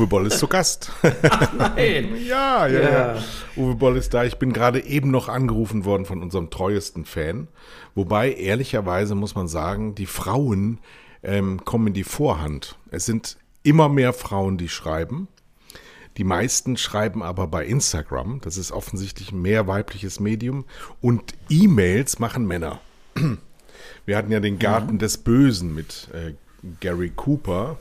Uwe Boll ist zu Gast. Ach nein. Ja, ja, ja, Ja. Uwe Boll ist da. Ich bin gerade eben noch angerufen worden von unserem treuesten Fan. Wobei, ehrlicherweise muss man sagen, die Frauen ähm, kommen in die Vorhand. Es sind immer mehr Frauen, die schreiben. Die meisten schreiben aber bei Instagram. Das ist offensichtlich ein mehr weibliches Medium. Und E-Mails machen Männer. Wir hatten ja den Garten des Bösen mit äh, Gary Cooper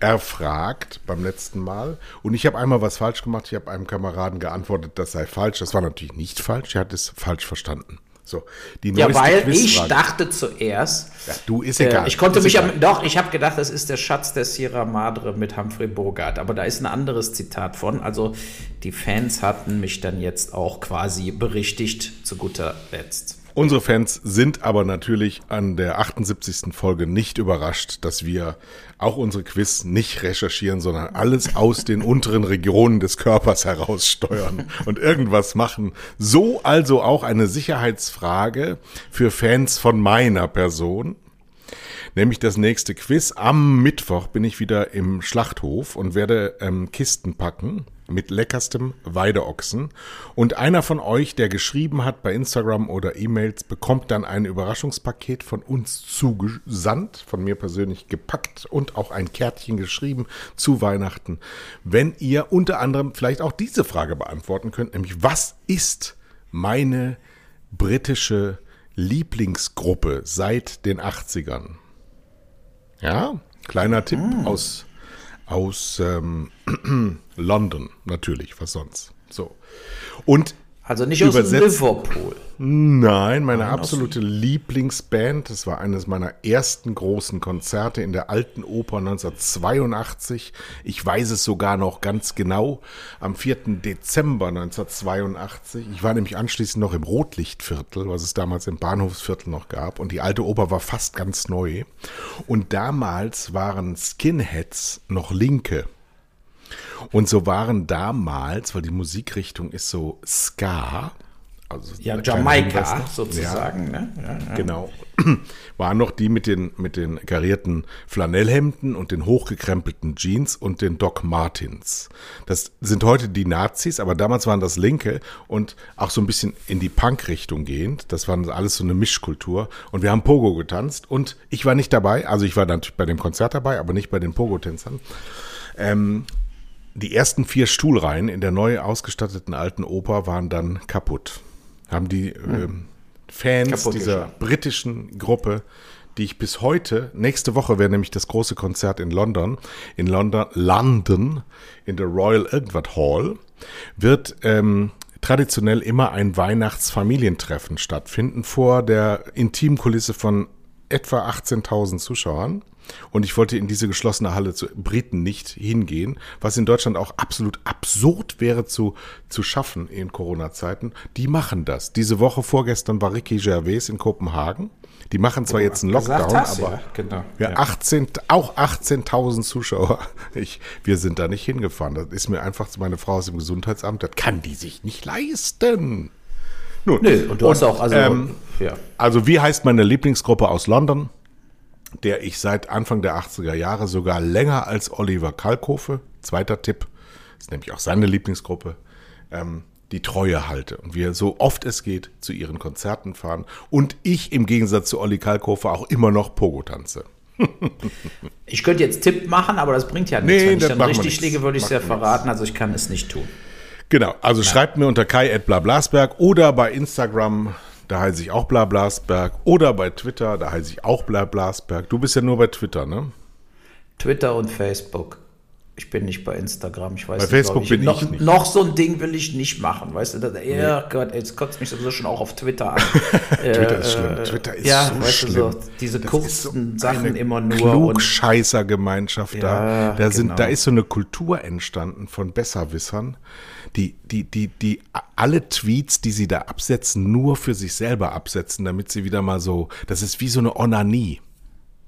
erfragt beim letzten Mal. Und ich habe einmal was falsch gemacht. Ich habe einem Kameraden geantwortet, das sei falsch. Das war natürlich nicht falsch. Er hat es falsch verstanden. So, die Ja, weil ich dachte zuerst, Ja, du, ist egal. äh, ich konnte mich egal. am, doch, ich habe gedacht, das ist der Schatz der Sierra Madre mit Humphrey Bogart, aber da ist ein anderes Zitat von. Also die Fans hatten mich dann jetzt auch quasi berichtigt zu guter Letzt. Unsere Fans sind aber natürlich an der 78. Folge nicht überrascht, dass wir auch unsere Quiz nicht recherchieren, sondern alles aus den unteren Regionen des Körpers heraussteuern und irgendwas machen. So also auch eine Sicherheitsfrage für Fans von meiner Person. Nämlich das nächste Quiz. Am Mittwoch bin ich wieder im Schlachthof und werde ähm, Kisten packen mit leckerstem Weideochsen. Und einer von euch, der geschrieben hat bei Instagram oder E-Mails, bekommt dann ein Überraschungspaket von uns zugesandt, von mir persönlich gepackt und auch ein Kärtchen geschrieben zu Weihnachten. Wenn ihr unter anderem vielleicht auch diese Frage beantworten könnt, nämlich was ist meine britische Lieblingsgruppe seit den 80ern? Ja, kleiner Tipp aus, aus ähm, London, natürlich, was sonst. So. Und Also nicht aus Übersetzt- Liverpool. Nein, meine absolute Lieblingsband, das war eines meiner ersten großen Konzerte in der Alten Oper 1982. Ich weiß es sogar noch ganz genau, am 4. Dezember 1982. Ich war nämlich anschließend noch im Rotlichtviertel, was es damals im Bahnhofsviertel noch gab. Und die Alte Oper war fast ganz neu. Und damals waren Skinheads noch Linke. Und so waren damals, weil die Musikrichtung ist so Ska, also Ja, Jamaika sozusagen. Ne? Ja, ja. Genau. Waren noch die mit den, mit den karierten Flanellhemden und den hochgekrempelten Jeans und den Doc Martens. Das sind heute die Nazis, aber damals waren das Linke und auch so ein bisschen in die Punk-Richtung gehend. Das waren alles so eine Mischkultur. Und wir haben Pogo getanzt und ich war nicht dabei. Also ich war natürlich bei dem Konzert dabei, aber nicht bei den Pogo-Tänzern. Ähm, die ersten vier Stuhlreihen in der neu ausgestatteten alten Oper waren dann kaputt. Haben die ähm, Fans Kaputt dieser geschlagen. britischen Gruppe, die ich bis heute, nächste Woche wäre nämlich das große Konzert in London, in London, London, in der Royal Irgendwas Hall, wird ähm, traditionell immer ein Weihnachtsfamilientreffen stattfinden vor der Intimkulisse von etwa 18.000 Zuschauern. Und ich wollte in diese geschlossene Halle zu Briten nicht hingehen, was in Deutschland auch absolut absurd wäre zu, zu schaffen in Corona-Zeiten. Die machen das. Diese Woche vorgestern war Ricky Gervais in Kopenhagen. Die machen zwar jetzt einen Lockdown, hast, aber ja, genau. ja, Ja. 18, auch 18.000 Zuschauer. Ich, wir sind da nicht hingefahren. Das ist mir einfach zu meine Frau aus dem Gesundheitsamt, das kann die sich nicht leisten. Nun, Nö, und du hast auch, also, ähm, ja. also wie heißt meine Lieblingsgruppe aus London, der ich seit Anfang der 80er Jahre sogar länger als Oliver Kalkofe, zweiter Tipp, ist nämlich auch seine Lieblingsgruppe, ähm, die Treue halte und wir so oft es geht zu ihren Konzerten fahren und ich im Gegensatz zu Olli Kalkofe auch immer noch Pogo tanze. Ich könnte jetzt Tipp machen, aber das bringt ja nichts. Nee, Wenn ich dann richtig liege, würde ich es ja verraten, also ich kann es nicht tun. Genau, also schreibt mir unter kai.blablasberg oder bei Instagram, da heiße ich auch Blablasberg oder bei Twitter, da heiße ich auch Blablasberg. Du bist ja nur bei Twitter, ne? Twitter und Facebook. Ich bin nicht bei Instagram. Ich weiß Bei nicht, Facebook glaub bin noch, ich nicht. Noch so ein Ding will ich nicht machen, weißt du? Das, ja, Gott, jetzt kotzt mich sowieso schon auch auf Twitter an. Twitter ist schlimm. Twitter ist ja, so weißt schlimm. du, so diese Das kurzen so Sachen immer nur. Klugscheißer-Gemeinschaft da. Ja, Da, sind, genau. da ist so eine Kultur entstanden von Besserwissern, die, die, die, die alle Tweets, die sie da absetzen, nur für sich selber absetzen, damit sie wieder mal so, das ist wie so eine Onanie.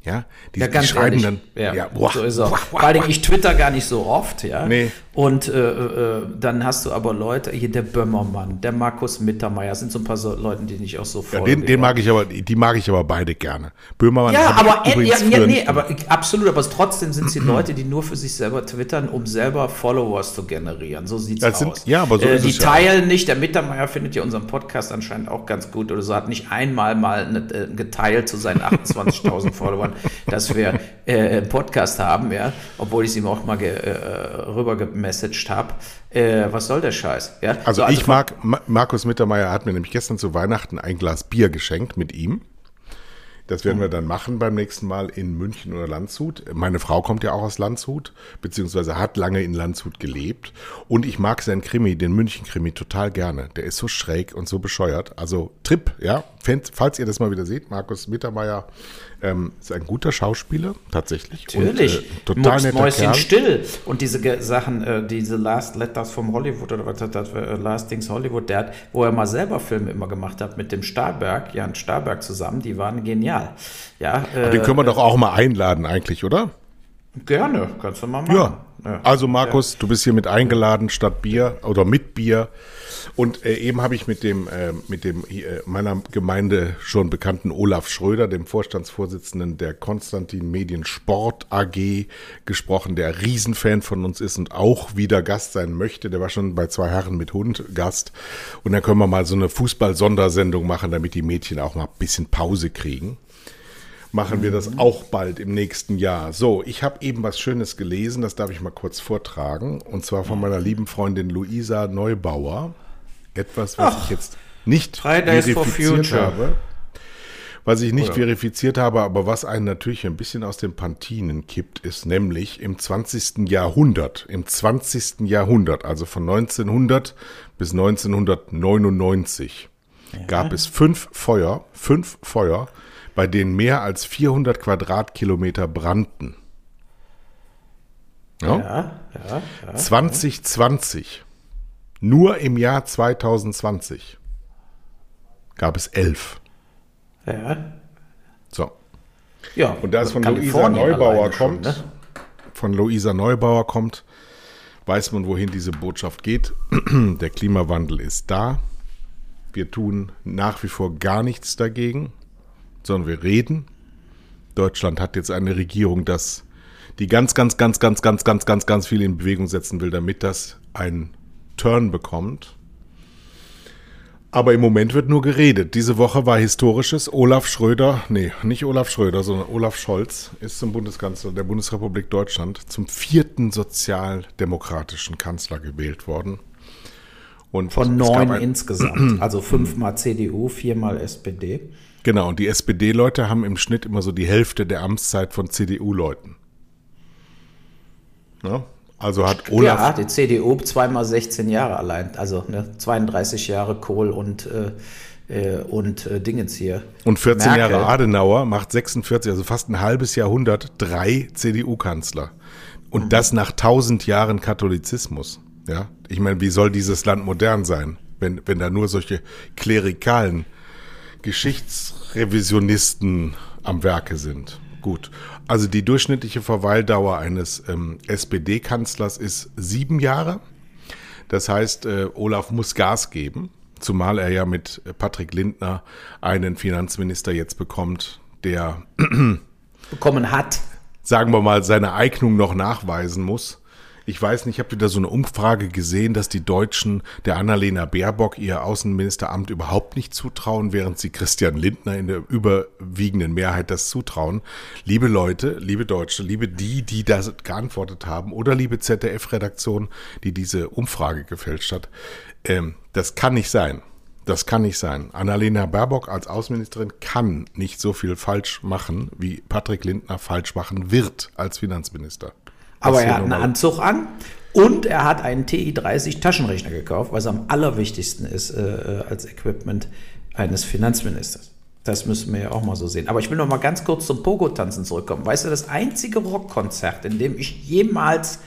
Ja, die, ja, die schreiben ehrlich. dann, ja, ja boah, so ist er. Boah, boah, Vor allem, ich twitter gar nicht so oft, ja. Nee. Und äh, äh, dann hast du aber Leute, hier der Böhmermann, der Markus Mittermeier, sind so ein paar so Leute, die nicht auch so folgen. Ja, den, den mag ich aber, die mag ich aber beide gerne. Böhmermann. Ja, aber, äh, ja, ja, nee, aber absolut, aber trotzdem sind es die Leute, die nur für sich selber twittern, um selber Followers zu generieren. So sieht's das aus. ja, aber so äh, ist Die es teilen ja. nicht, der Mittermeier findet ja unseren Podcast anscheinend auch ganz gut oder so, hat nicht einmal mal eine, äh, geteilt zu seinen 28.000 Followern, dass wir äh, einen Podcast haben, ja, obwohl ich es ihm auch mal ge, äh, rüber gemessaged habe. Äh, was soll der Scheiß? Ja? Also, so, also ich mag, Markus Mittermeier hat mir nämlich gestern zu Weihnachten ein Glas Bier geschenkt mit ihm. Das werden wir dann machen beim nächsten Mal in München oder Landshut. Meine Frau kommt ja auch aus Landshut, beziehungsweise hat lange in Landshut gelebt. Und ich mag seinen Krimi, den München-Krimi, total gerne. Der ist so schräg und so bescheuert. Also Trip, ja. Falls ihr das mal wieder seht, Markus Mittermeier ähm, ist ein guter Schauspieler, tatsächlich. Natürlich. Und, äh, total netter Mäuschen Kerl. still. Und diese Sachen, äh, diese Last Letters vom Hollywood oder was hat das, äh, Last Things Hollywood, der hat, wo er mal selber Filme immer gemacht hat mit dem Starberg, Jan Starberg zusammen, die waren genial. Ja, äh, den können wir doch auch mal einladen eigentlich, oder? Gerne, kannst du mal machen. Ja. ja. Also Markus, ja. du bist hier mit eingeladen statt Bier oder mit Bier. Und äh, eben habe ich mit dem, äh, mit dem äh, meiner Gemeinde schon bekannten Olaf Schröder, dem Vorstandsvorsitzenden der Konstantin Medien Sport AG, gesprochen, der Riesenfan von uns ist und auch wieder Gast sein möchte. Der war schon bei zwei Herren mit Hund Gast. Und dann können wir mal so eine Fußball-Sondersendung machen, damit die Mädchen auch mal ein bisschen Pause kriegen machen wir das auch bald im nächsten Jahr. So, ich habe eben was Schönes gelesen, das darf ich mal kurz vortragen. Und zwar von meiner lieben Freundin Luisa Neubauer. Etwas, was Ach, ich jetzt nicht verifiziert habe. Was ich nicht Oder? verifiziert habe, aber was einen natürlich ein bisschen aus den Pantinen kippt, ist nämlich im 20. Jahrhundert, im 20. Jahrhundert, also von 1900 bis 1999, ja. gab es fünf Feuer, fünf Feuer, bei denen mehr als 400 Quadratkilometer brannten. Ja, ja, ja, ja 2020 nur im Jahr 2020 gab es elf. Ja. So. Ja. Und da es von Luisa Neubauer kommt, schon, ne? von Luisa Neubauer kommt, weiß man, wohin diese Botschaft geht. Der Klimawandel ist da. Wir tun nach wie vor gar nichts dagegen, sondern wir reden. Deutschland hat jetzt eine Regierung, das die ganz, ganz, ganz, ganz, ganz, ganz, ganz, ganz viel in Bewegung setzen will, damit das ein Turn bekommt. Aber im Moment wird nur geredet. Diese Woche war historisches. Olaf Schröder, nee, nicht Olaf Schröder, sondern Olaf Scholz ist zum Bundeskanzler der Bundesrepublik Deutschland zum vierten sozialdemokratischen Kanzler gewählt worden. Und Von neun insgesamt. Also fünfmal CDU, viermal SPD. Genau, und die SPD-Leute haben im Schnitt immer so die Hälfte der Amtszeit von CDU-Leuten. Ja? Also hat Olaf. Ja, die CDU zweimal 16 Jahre allein, also ne, 32 Jahre Kohl und, äh, äh, und äh, Dingens hier. Und 14 Merkel. Jahre Adenauer macht 46, also fast ein halbes Jahrhundert, drei CDU-Kanzler. Und mhm. das nach 1000 Jahren Katholizismus. Ja, ich meine, wie soll dieses Land modern sein, wenn, wenn da nur solche klerikalen Geschichtsrevisionisten am Werke sind? Gut. Also die durchschnittliche Verweildauer eines ähm, SPD-Kanzlers ist sieben Jahre. Das heißt, äh, Olaf muss Gas geben, zumal er ja mit Patrick Lindner einen Finanzminister jetzt bekommt, der bekommen hat. Sagen wir mal, seine Eignung noch nachweisen muss. Ich weiß nicht, habt ihr da so eine Umfrage gesehen, dass die Deutschen der Annalena Baerbock ihr Außenministeramt überhaupt nicht zutrauen, während sie Christian Lindner in der überwiegenden Mehrheit das zutrauen? Liebe Leute, liebe Deutsche, liebe die, die da geantwortet haben oder liebe ZDF-Redaktion, die diese Umfrage gefälscht hat, ähm, das kann nicht sein. Das kann nicht sein. Annalena Baerbock als Außenministerin kann nicht so viel falsch machen, wie Patrick Lindner falsch machen wird als Finanzminister. Aber er hat einen Anzug an und er hat einen TI-30 Taschenrechner gekauft, was am allerwichtigsten ist äh, äh, als Equipment eines Finanzministers. Das müssen wir ja auch mal so sehen. Aber ich will noch mal ganz kurz zum Pogo-Tanzen zurückkommen. Weißt du, das einzige Rockkonzert, in dem ich jemals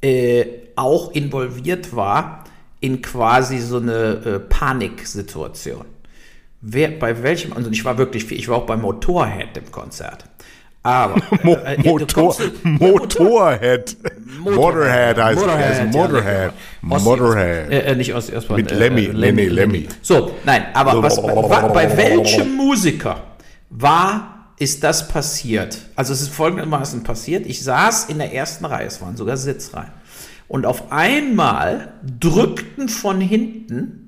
äh, auch involviert war in quasi so eine äh, Paniksituation. Wer, bei welchem, also ich war wirklich viel, ich war auch bei Motorhead im Konzert. Aber Mo äh, äh, Motor, du- Motorhead. Motorhead heißt Motorhead, ja, Motorhead. Motorhead. Äh, äh, nicht Ossi Osbourne. Mit Lemmy, nee, nee, Lemmy. So, nein, aber was, wa, bei welchem Musiker war, ist das passiert? Also es ist folgendermaßen passiert. Ich saß in der ersten Reihe, es waren sogar Sitzreihen. Und auf einmal drückten von hinten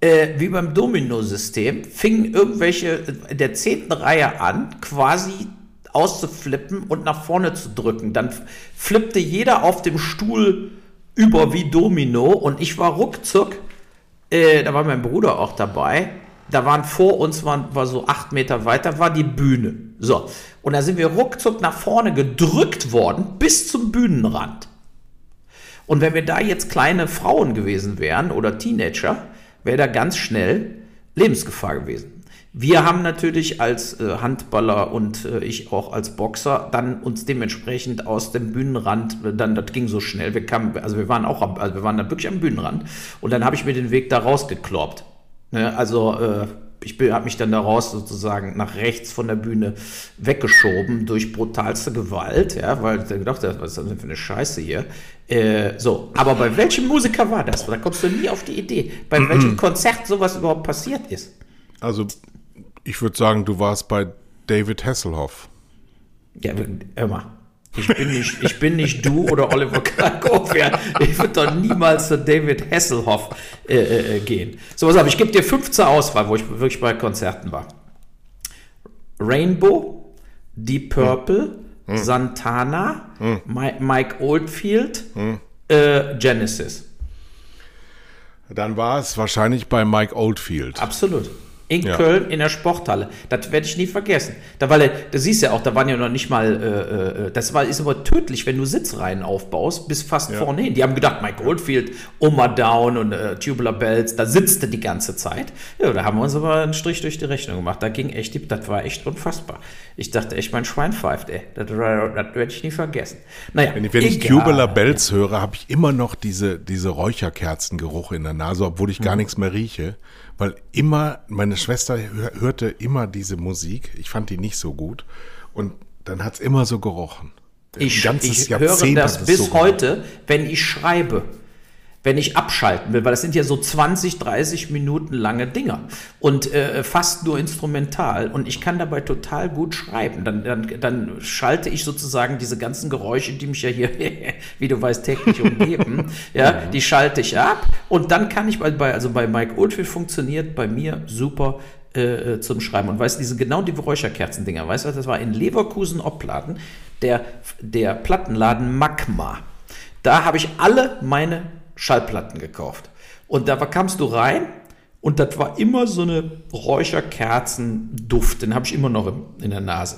äh, wie beim Domino-System, fingen irgendwelche in der zehnten Reihe an, quasi auszuflippen und nach vorne zu drücken. Dann flippte jeder auf dem Stuhl über wie Domino und ich war ruckzuck, äh, da war mein Bruder auch dabei, da waren vor uns, waren, war so acht Meter weiter, war die Bühne. So, und da sind wir ruckzuck nach vorne gedrückt worden bis zum Bühnenrand. Und wenn wir da jetzt kleine Frauen gewesen wären oder Teenager, wäre da ganz schnell Lebensgefahr gewesen. Wir haben natürlich als äh, Handballer und äh, ich auch als Boxer dann uns dementsprechend aus dem Bühnenrand, äh, dann das ging so schnell, wir kamen, also wir waren auch, am, also wir waren da wirklich am Bühnenrand und dann habe ich mir den Weg da rausgekloppt. Ne? Also äh, ich habe mich dann daraus sozusagen nach rechts von der Bühne weggeschoben durch brutalste Gewalt, ja, weil ich dann gedacht habe, was ist das denn für eine Scheiße hier? Äh, so, aber bei welchem Musiker war das? Da kommst du nie auf die Idee, bei welchem Konzert sowas überhaupt passiert ist. Also, ich würde sagen, du warst bei David Hasselhoff. Ja, hör mal. Ich bin nicht, ich bin nicht du oder Oliver Kalkoff. Ja. Ich würde doch niemals zu David Hasselhoff äh, äh, gehen. So, pass auf, ich gebe dir 15 Auswahl, wo ich wirklich bei Konzerten war. Rainbow, Deep Purple, Santana, Mi Mike Oldfield, äh, Genesis. Dann war es wahrscheinlich bei Mike Oldfield. Absolut. In Ja. Köln in der Sporthalle. Das werde ich nie vergessen. Da war du siehst ja auch, da waren ja noch nicht mal, äh, äh, das war, ist aber tödlich, wenn du Sitzreihen aufbaust, bis fast vorne hin. Die haben gedacht, Mike Oldfield, Oma Down und äh, Tubular Bells, da sitzt er die ganze Zeit. Ja, da haben wir uns aber einen Strich durch die Rechnung gemacht. Da ging echt, die, das war echt unfassbar. Ich dachte echt, mein Schwein pfeift, ey. Das, das werde ich nie vergessen. Naja, Wenn ich, wenn ich. Tubular Bells höre, habe ich immer noch diese, diese Räucherkerzengeruch in der Nase, obwohl ich gar nichts mehr rieche. Weil immer, meine Schwester hör, hörte immer diese Musik. Ich fand die nicht so gut. Und dann hat's immer so gerochen. Ich, ich höre das hat es bis so heute, wenn ich schreibe. Wenn ich abschalten will, weil das sind ja so 20, 30 Minuten lange Dinger und äh, fast nur instrumental und ich kann dabei total gut schreiben. Dann, dann, dann schalte ich sozusagen diese ganzen Geräusche, die mich ja hier, wie du weißt, täglich umgeben, ja, die schalte ich ab und dann kann ich bei, also bei Mike Oldfield funktioniert bei mir super äh, äh, zum Schreiben. Und weißt du, diese genau die Räucherkerzendinger, weißt du, das war in Leverkusen Opladen, der, der Plattenladen Magma. Da habe ich alle meine Schallplatten gekauft. Und da kamst du rein und das war immer so eine Räucherkerzenduft, den habe ich immer noch im, in der Nase.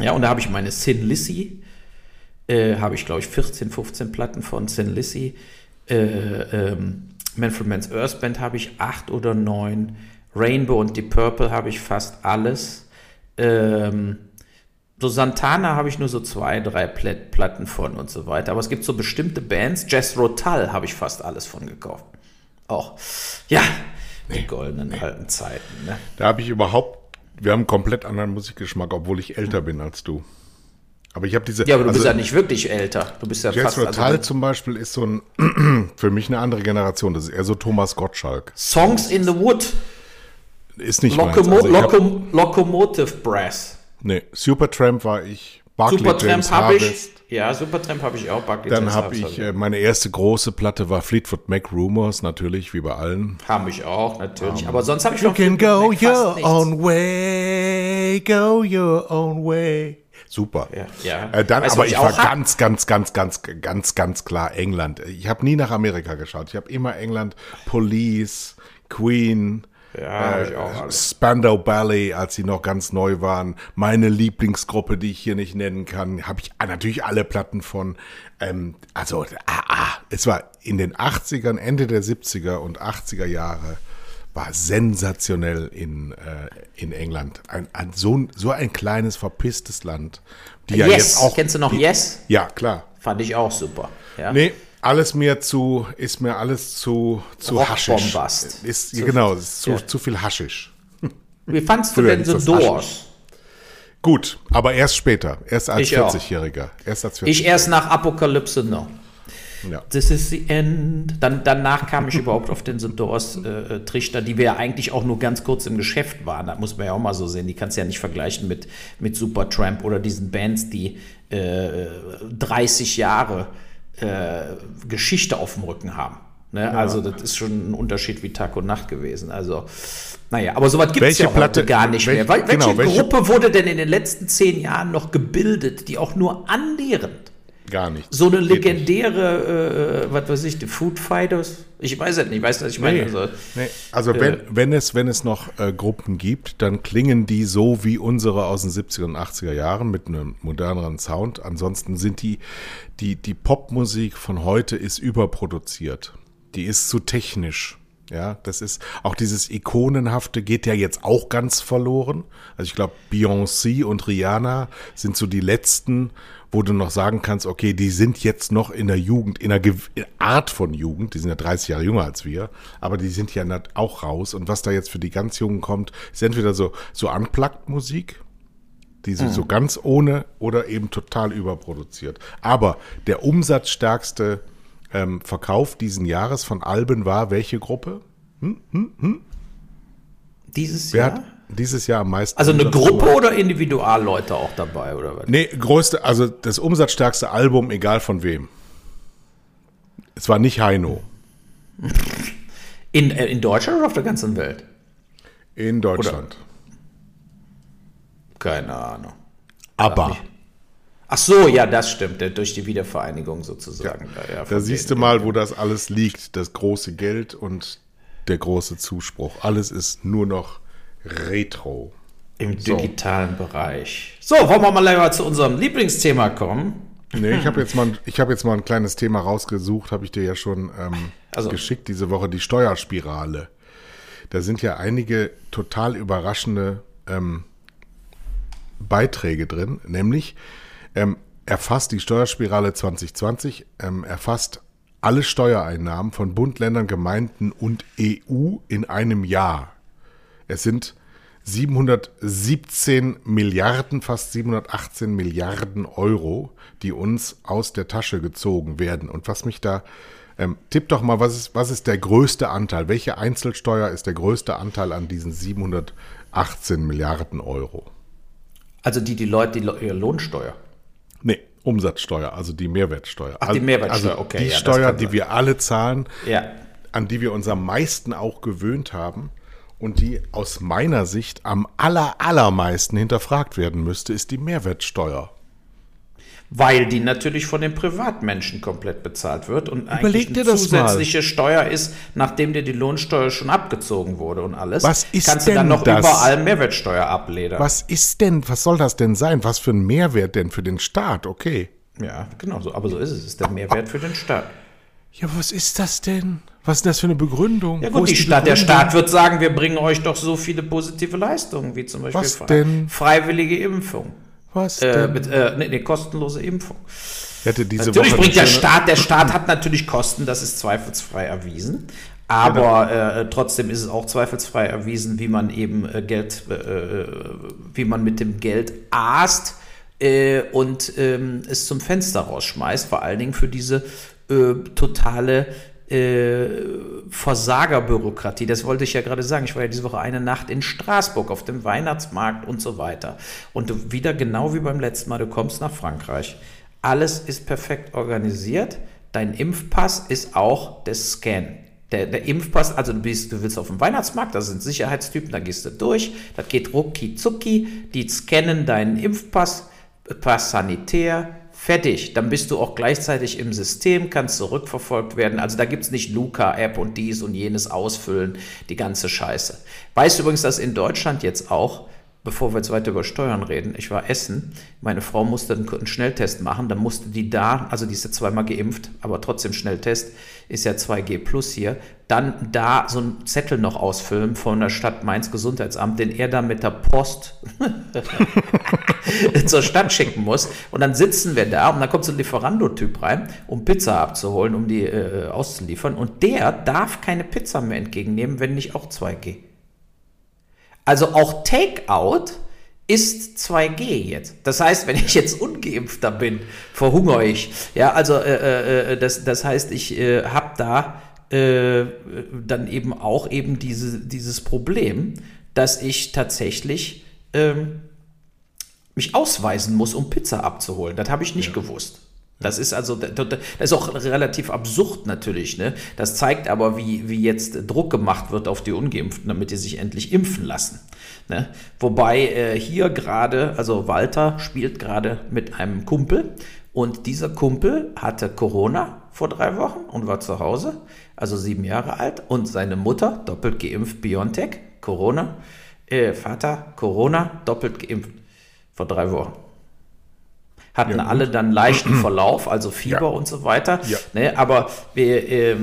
Ja, und da habe ich meine Sin Lissy, äh, habe ich glaube ich 14, 15 Platten von Sin Lissy. Äh, ähm, Manfred Mann's Earth Band habe ich acht oder neun. Rainbow und Deep Purple habe ich fast alles. Ähm, so Santana habe ich nur so zwei, drei Pl- Platten von und so weiter. Aber es gibt so bestimmte Bands. Jazz Rotal habe ich fast alles von gekauft. Auch. Ja, die goldenen alten Zeiten. Ne? Da habe ich überhaupt, wir haben einen komplett anderen Musikgeschmack, obwohl ich älter bin als du. Aber ich habe diese. Ja, aber du also bist ja nicht wirklich älter. Du bist ja Jazz fast. Rotal Also, zum Beispiel ist so ein, für mich eine andere Generation. Das ist eher so Thomas Gottschalk. Songs in the Wood. Ist nicht Locomo meins. Also ich hab, Locom Locomotive Brass. Nee, Supertramp war ich. Barclay Supertramp habe ich. Ja, Supertramp habe ich auch. Barclay Dann habe ich, äh, meine erste große Platte war Fleetwood Mac Rumors, natürlich, wie bei allen. Habe ich auch, natürlich. Aber sonst habe ich You noch can Fleetwood go Mac your nichts. own way, go your own way. Super. Ja, ja. Äh, dann, Weißt aber ich war hab? ganz, ganz, ganz, ganz, ganz, ganz klar England. Ich habe nie nach Amerika geschaut. Ich habe immer England, Police, Queen, Ja, hab ich auch alles. Spandau Ballet, als sie noch ganz neu waren. Meine Lieblingsgruppe, die ich hier nicht nennen kann, habe ich ah, natürlich alle Platten von. Ähm, also, ah, ah, es war in den 80ern, Ende der 70er und 80er Jahre, war sensationell in, äh, in England. Ein, ein, so, ein- so ein kleines, verpisstes Land. Die ja Yes. jetzt auch, Kennst du noch die, Yes? Ja, klar. Fand ich auch super. Ja. Nee, alles mir zu, ist mir alles zu, zu haschisch. Ist, Zu- genau, ist zu, ja. zu viel Haschisch. Wie fandst du denn so das Doors? Gut, aber erst später. Erst als 40-Jähriger. Erst als 40 Ich erst nach Apokalypse noch. Ja. This is the end. Dann, danach kam ich überhaupt auf den The Doors äh, die wir ja eigentlich auch nur ganz kurz im Geschäft waren. Da muss man ja auch mal so sehen. Die kannst du ja nicht vergleichen mit, mit Supertramp oder diesen Bands, die äh, 30 Jahre äh, Geschichte auf dem Rücken haben. Ne? Ja. Also das ist schon ein Unterschied wie Tag und Nacht gewesen. Also naja, aber sowas gibt es ja heute gar nicht welche, mehr. Wel welche, genau, welche Gruppe wurde denn in den letzten zehn Jahren noch gebildet, die auch nur annähernd Gar nicht. So eine legendäre, äh, was weiß ich, die Food Fighters. Ich weiß es nicht, ich weiß, was ich meine. Nee, also, nee. also äh, wenn, wenn, es, wenn es noch äh, Gruppen gibt, dann klingen die so wie unsere aus den 70er und 80er Jahren mit einem moderneren Sound. Ansonsten sind die, die, die Popmusik von heute ist überproduziert. Die ist zu technisch. Ja, das ist auch dieses ikonenhafte geht ja jetzt auch ganz verloren. Also ich glaube, Beyoncé und Rihanna sind so die letzten, wo du noch sagen kannst, okay, die sind jetzt noch in der Jugend, in einer Art von Jugend, die sind ja 30 Jahre jünger als wir, aber die sind ja auch raus. Und was da jetzt für die ganz Jungen kommt, ist entweder so, so Unplugged-Musik, die sie mhm. so ganz ohne oder eben total überproduziert. Aber der umsatzstärkste ähm, Verkauf diesen Jahres von Alben war welche Gruppe? Hm, hm, hm? Dieses Wer Jahr? Dieses Jahr am meisten. Also eine Gruppe gemacht? oder Individualleute auch dabei, oder was? Nee, größte, also das umsatzstärkste Album, egal von wem. Es war nicht Heino. In, äh, in Deutschland oder auf der ganzen Welt? In Deutschland. Oder? Keine Ahnung. Aber. Ach so, ja, das stimmt, durch die Wiedervereinigung sozusagen. Ja, ja, da siehst du mal, wo das alles liegt, das große Geld und der große Zuspruch. Alles ist nur noch Retro. Im so. digitalen Bereich. So, wollen wir mal lieber zu unserem Lieblingsthema kommen? Nee, ich habe jetzt, mal, hab jetzt mal ein kleines Thema rausgesucht, habe ich dir ja schon ähm, also. geschickt diese Woche, die Steuerspirale. Da sind ja einige total überraschende ähm, Beiträge drin, nämlich ähm, erfasst die Steuerspirale 2020, ähm, erfasst alle Steuereinnahmen von Bund, Ländern, Gemeinden und EU in einem Jahr. Es sind 717 Milliarden, fast 718 Milliarden Euro, die uns aus der Tasche gezogen werden. Und was mich da, ähm, tipp doch mal, was ist, was ist der größte Anteil? Welche Einzelsteuer ist der größte Anteil an diesen 718 Milliarden Euro? Also die, die Leute, die Lohnsteuer. Umsatzsteuer, also die Mehrwertsteuer. Ach, die Mehrwertsteuer, also okay. Die ja, Steuer, die wir alle zahlen, ja. an die wir uns am meisten auch gewöhnt haben und die aus meiner Sicht am aller, allermeisten hinterfragt werden müsste, ist die Mehrwertsteuer. Weil die natürlich von den Privatmenschen komplett bezahlt wird und Überleg eigentlich eine zusätzliche mal. Steuer ist, nachdem dir die Lohnsteuer schon abgezogen wurde und alles. Was ist kannst denn du dann noch das? überall Mehrwertsteuer abledern. Was ist denn, was soll das denn sein? Was für ein Mehrwert denn für den Staat? Okay. Ja, genau so. Aber so ist es. Es ist der Mehrwert für den Staat. Ja, was ist das denn? Was ist das für eine Begründung? Ja gut, die, die Stadt, der Staat wird sagen, wir bringen euch doch so viele positive Leistungen, wie zum Beispiel denn? freiwillige Impfung. Was äh, mit, äh, nee, nee, kostenlose Impfung. Hätte diese natürlich Woche bringt der Staat, der Staat hat natürlich Kosten, das ist zweifelsfrei erwiesen. Aber genau. äh, trotzdem ist es auch zweifelsfrei erwiesen, wie man eben äh, Geld, äh, äh, wie man mit dem Geld aßt äh, und ähm, es zum Fenster rausschmeißt, vor allen Dingen für diese äh, totale Versagerbürokratie. Das wollte ich ja gerade sagen. Ich war ja diese Woche eine Nacht in Straßburg auf dem Weihnachtsmarkt und so weiter. Und du wieder genau wie beim letzten Mal, du kommst nach Frankreich. Alles ist perfekt organisiert. Dein Impfpass ist auch der Scan. Der, der Impfpass, also du, bist, du willst auf dem Weihnachtsmarkt, da sind Sicherheitstypen, da gehst du durch, das geht rucki zucki, die scannen deinen Impfpass, Pass sanitär, fertig. Dann bist du auch gleichzeitig im System, kannst zurückverfolgt werden. Also da gibt es nicht Luca-App und dies und jenes ausfüllen, die ganze Scheiße. Weißt du übrigens, dass in Deutschland jetzt auch bevor wir jetzt weiter über Steuern reden, ich war essen, meine Frau musste einen Schnelltest machen, dann musste die da, also die ist ja zweimal geimpft, aber trotzdem Schnelltest, ist ja 2G plus hier, dann da so einen Zettel noch ausfüllen von der Stadt Mainz Gesundheitsamt, den er dann mit der Post zur Stadt schicken muss. Und dann sitzen wir da und dann kommt so ein Lieferando-Typ rein, um Pizza abzuholen, um die äh, auszuliefern. Und der darf keine Pizza mehr entgegennehmen, wenn nicht auch 2G. Also auch Takeout ist 2G jetzt. Das heißt, wenn ich jetzt ungeimpfter bin, verhungere ich. Ja, also äh, äh, das, das heißt, ich äh, habe da äh, dann eben auch eben diese, dieses Problem, dass ich tatsächlich ähm, mich ausweisen muss, um Pizza abzuholen. Das habe ich nicht ja. gewusst. Das ist also, das ist auch relativ absurd natürlich. Ne? Das zeigt aber, wie, wie jetzt Druck gemacht wird auf die Ungeimpften, damit die sich endlich impfen lassen. Ne? Wobei äh, hier gerade, also Walter spielt gerade mit einem Kumpel und dieser Kumpel hatte Corona vor drei Wochen und war zu Hause, also sieben Jahre alt und seine Mutter doppelt geimpft BioNTech, Corona, äh, Vater Corona, doppelt geimpft vor drei Wochen hatten ja, alle dann leichten Verlauf, also Fieber ja. und so weiter. Ja. Ne, aber äh,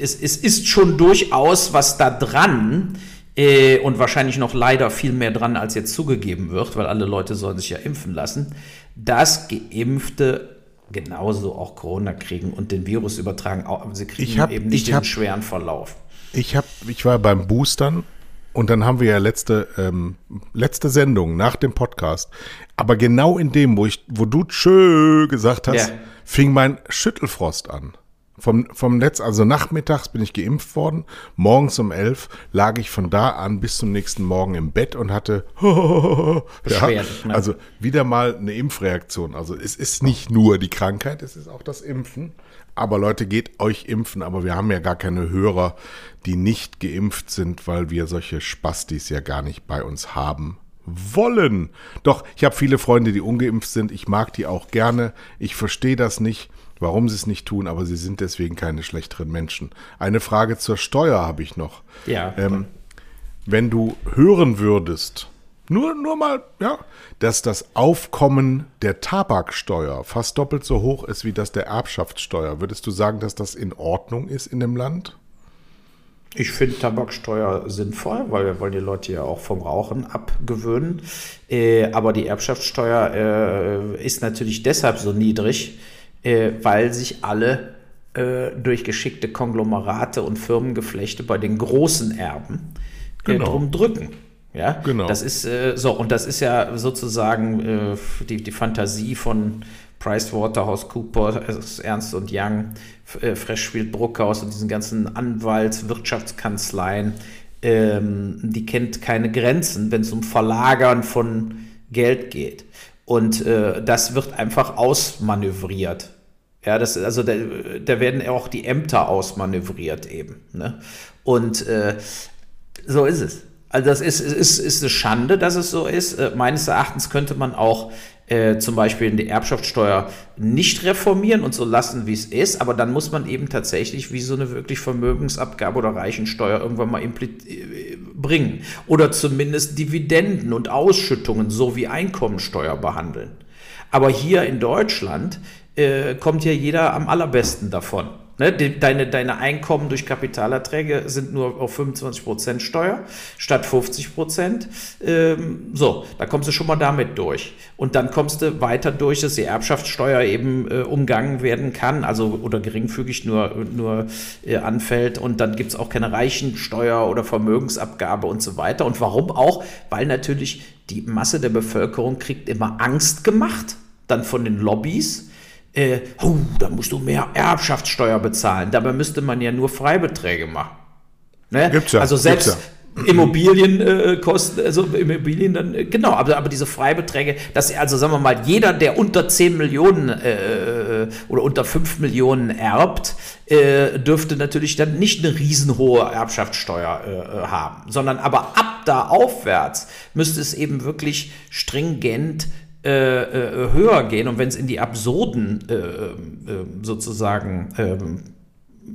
es, es, ist schon durchaus was da dran äh, und wahrscheinlich noch leider viel mehr dran, als jetzt zugegeben wird, weil alle Leute sollen sich ja impfen lassen, dass Geimpfte genauso auch Corona kriegen und den Virus übertragen. Sie kriegen hab, eben nicht den hab, schweren Verlauf. Ich, hab, ich war beim Boostern und dann haben wir ja letzte, ähm, letzte Sendung nach dem Podcast. Aber genau in dem, wo ich, wo du tschö gesagt hast, ja. fing mein Schüttelfrost an. Vom, vom Netz, also nachmittags bin ich geimpft worden. Morgens um elf lag ich von da an bis zum nächsten Morgen im Bett und hatte ja, ne? also wieder mal eine Impfreaktion. Also es ist nicht nur die Krankheit, es ist auch das Impfen. Aber Leute, geht euch impfen. Aber wir haben ja gar keine Hörer, die nicht geimpft sind, weil wir solche Spastis ja gar nicht bei uns haben wollen. Doch, ich habe viele Freunde, die ungeimpft sind. Ich mag die auch gerne. Ich verstehe das nicht, warum sie es nicht tun, aber sie sind deswegen keine schlechteren Menschen. Eine Frage zur Steuer habe ich noch. Ja. Ähm, wenn du hören würdest, nur, nur mal, ja, dass das Aufkommen der Tabaksteuer fast doppelt so hoch ist wie das der Erbschaftssteuer. Würdest du sagen, dass das in Ordnung ist in dem Land? Ich finde Tabaksteuer sinnvoll, weil wir wollen die Leute ja auch vom Rauchen abgewöhnen. Äh, aber die Erbschaftssteuer äh, ist natürlich deshalb so niedrig, äh, weil sich alle äh, durch geschickte Konglomerate und Firmengeflechte bei den großen Erben äh, genau. drum drücken. Ja, genau. Das ist äh, so, und das ist ja sozusagen äh, die, die Fantasie von PricewaterhouseCoopers, Ernst und Young, äh, Freshfield Bruckhaus und diesen ganzen Anwalts-, Wirtschaftskanzleien. Ähm, die kennt keine Grenzen, wenn es um Verlagern von Geld geht. Und äh, das wird einfach ausmanövriert. Ja, das, also da, da werden auch die Ämter ausmanövriert eben. Ne? Und äh, so ist es. Also das ist, ist, ist eine Schande, dass es so ist. Äh, meines Erachtens könnte man auch äh, zum Beispiel die Erbschaftssteuer nicht reformieren und so lassen, wie es ist, aber dann muss man eben tatsächlich wie so eine wirklich Vermögensabgabe oder Reichensteuer irgendwann mal äh, bringen. Oder zumindest Dividenden und Ausschüttungen so wie Einkommensteuer behandeln. Aber hier in Deutschland äh, kommt ja jeder am allerbesten davon. Ne, deine, deine Einkommen durch Kapitalerträge sind nur auf 25% Steuer statt 50%. Ähm, so, da kommst du schon mal damit durch. Und dann kommst du weiter durch, dass die Erbschaftssteuer eben äh, umgangen werden kann, also oder geringfügig nur, nur äh, anfällt. Und dann gibt es auch keine Reichensteuer oder Vermögensabgabe und so weiter. Und warum auch? Weil natürlich die Masse der Bevölkerung kriegt immer Angst gemacht, dann von den Lobbys äh, oh, da musst du mehr Erbschaftssteuer bezahlen. Dabei müsste man ja nur Freibeträge machen. Ne? Gibt's ja. Also selbst ja. Immobilienkosten, äh, also Immobilien dann, äh, genau, aber, aber diese Freibeträge, dass also sagen wir mal, jeder, der unter 10 Millionen äh, oder unter 5 Millionen erbt, äh, dürfte natürlich dann nicht eine riesenhohe Erbschaftssteuer äh, haben, sondern aber ab da aufwärts müsste es eben wirklich stringent äh, äh, höher gehen und wenn es in die absurden äh, äh, sozusagen ähm,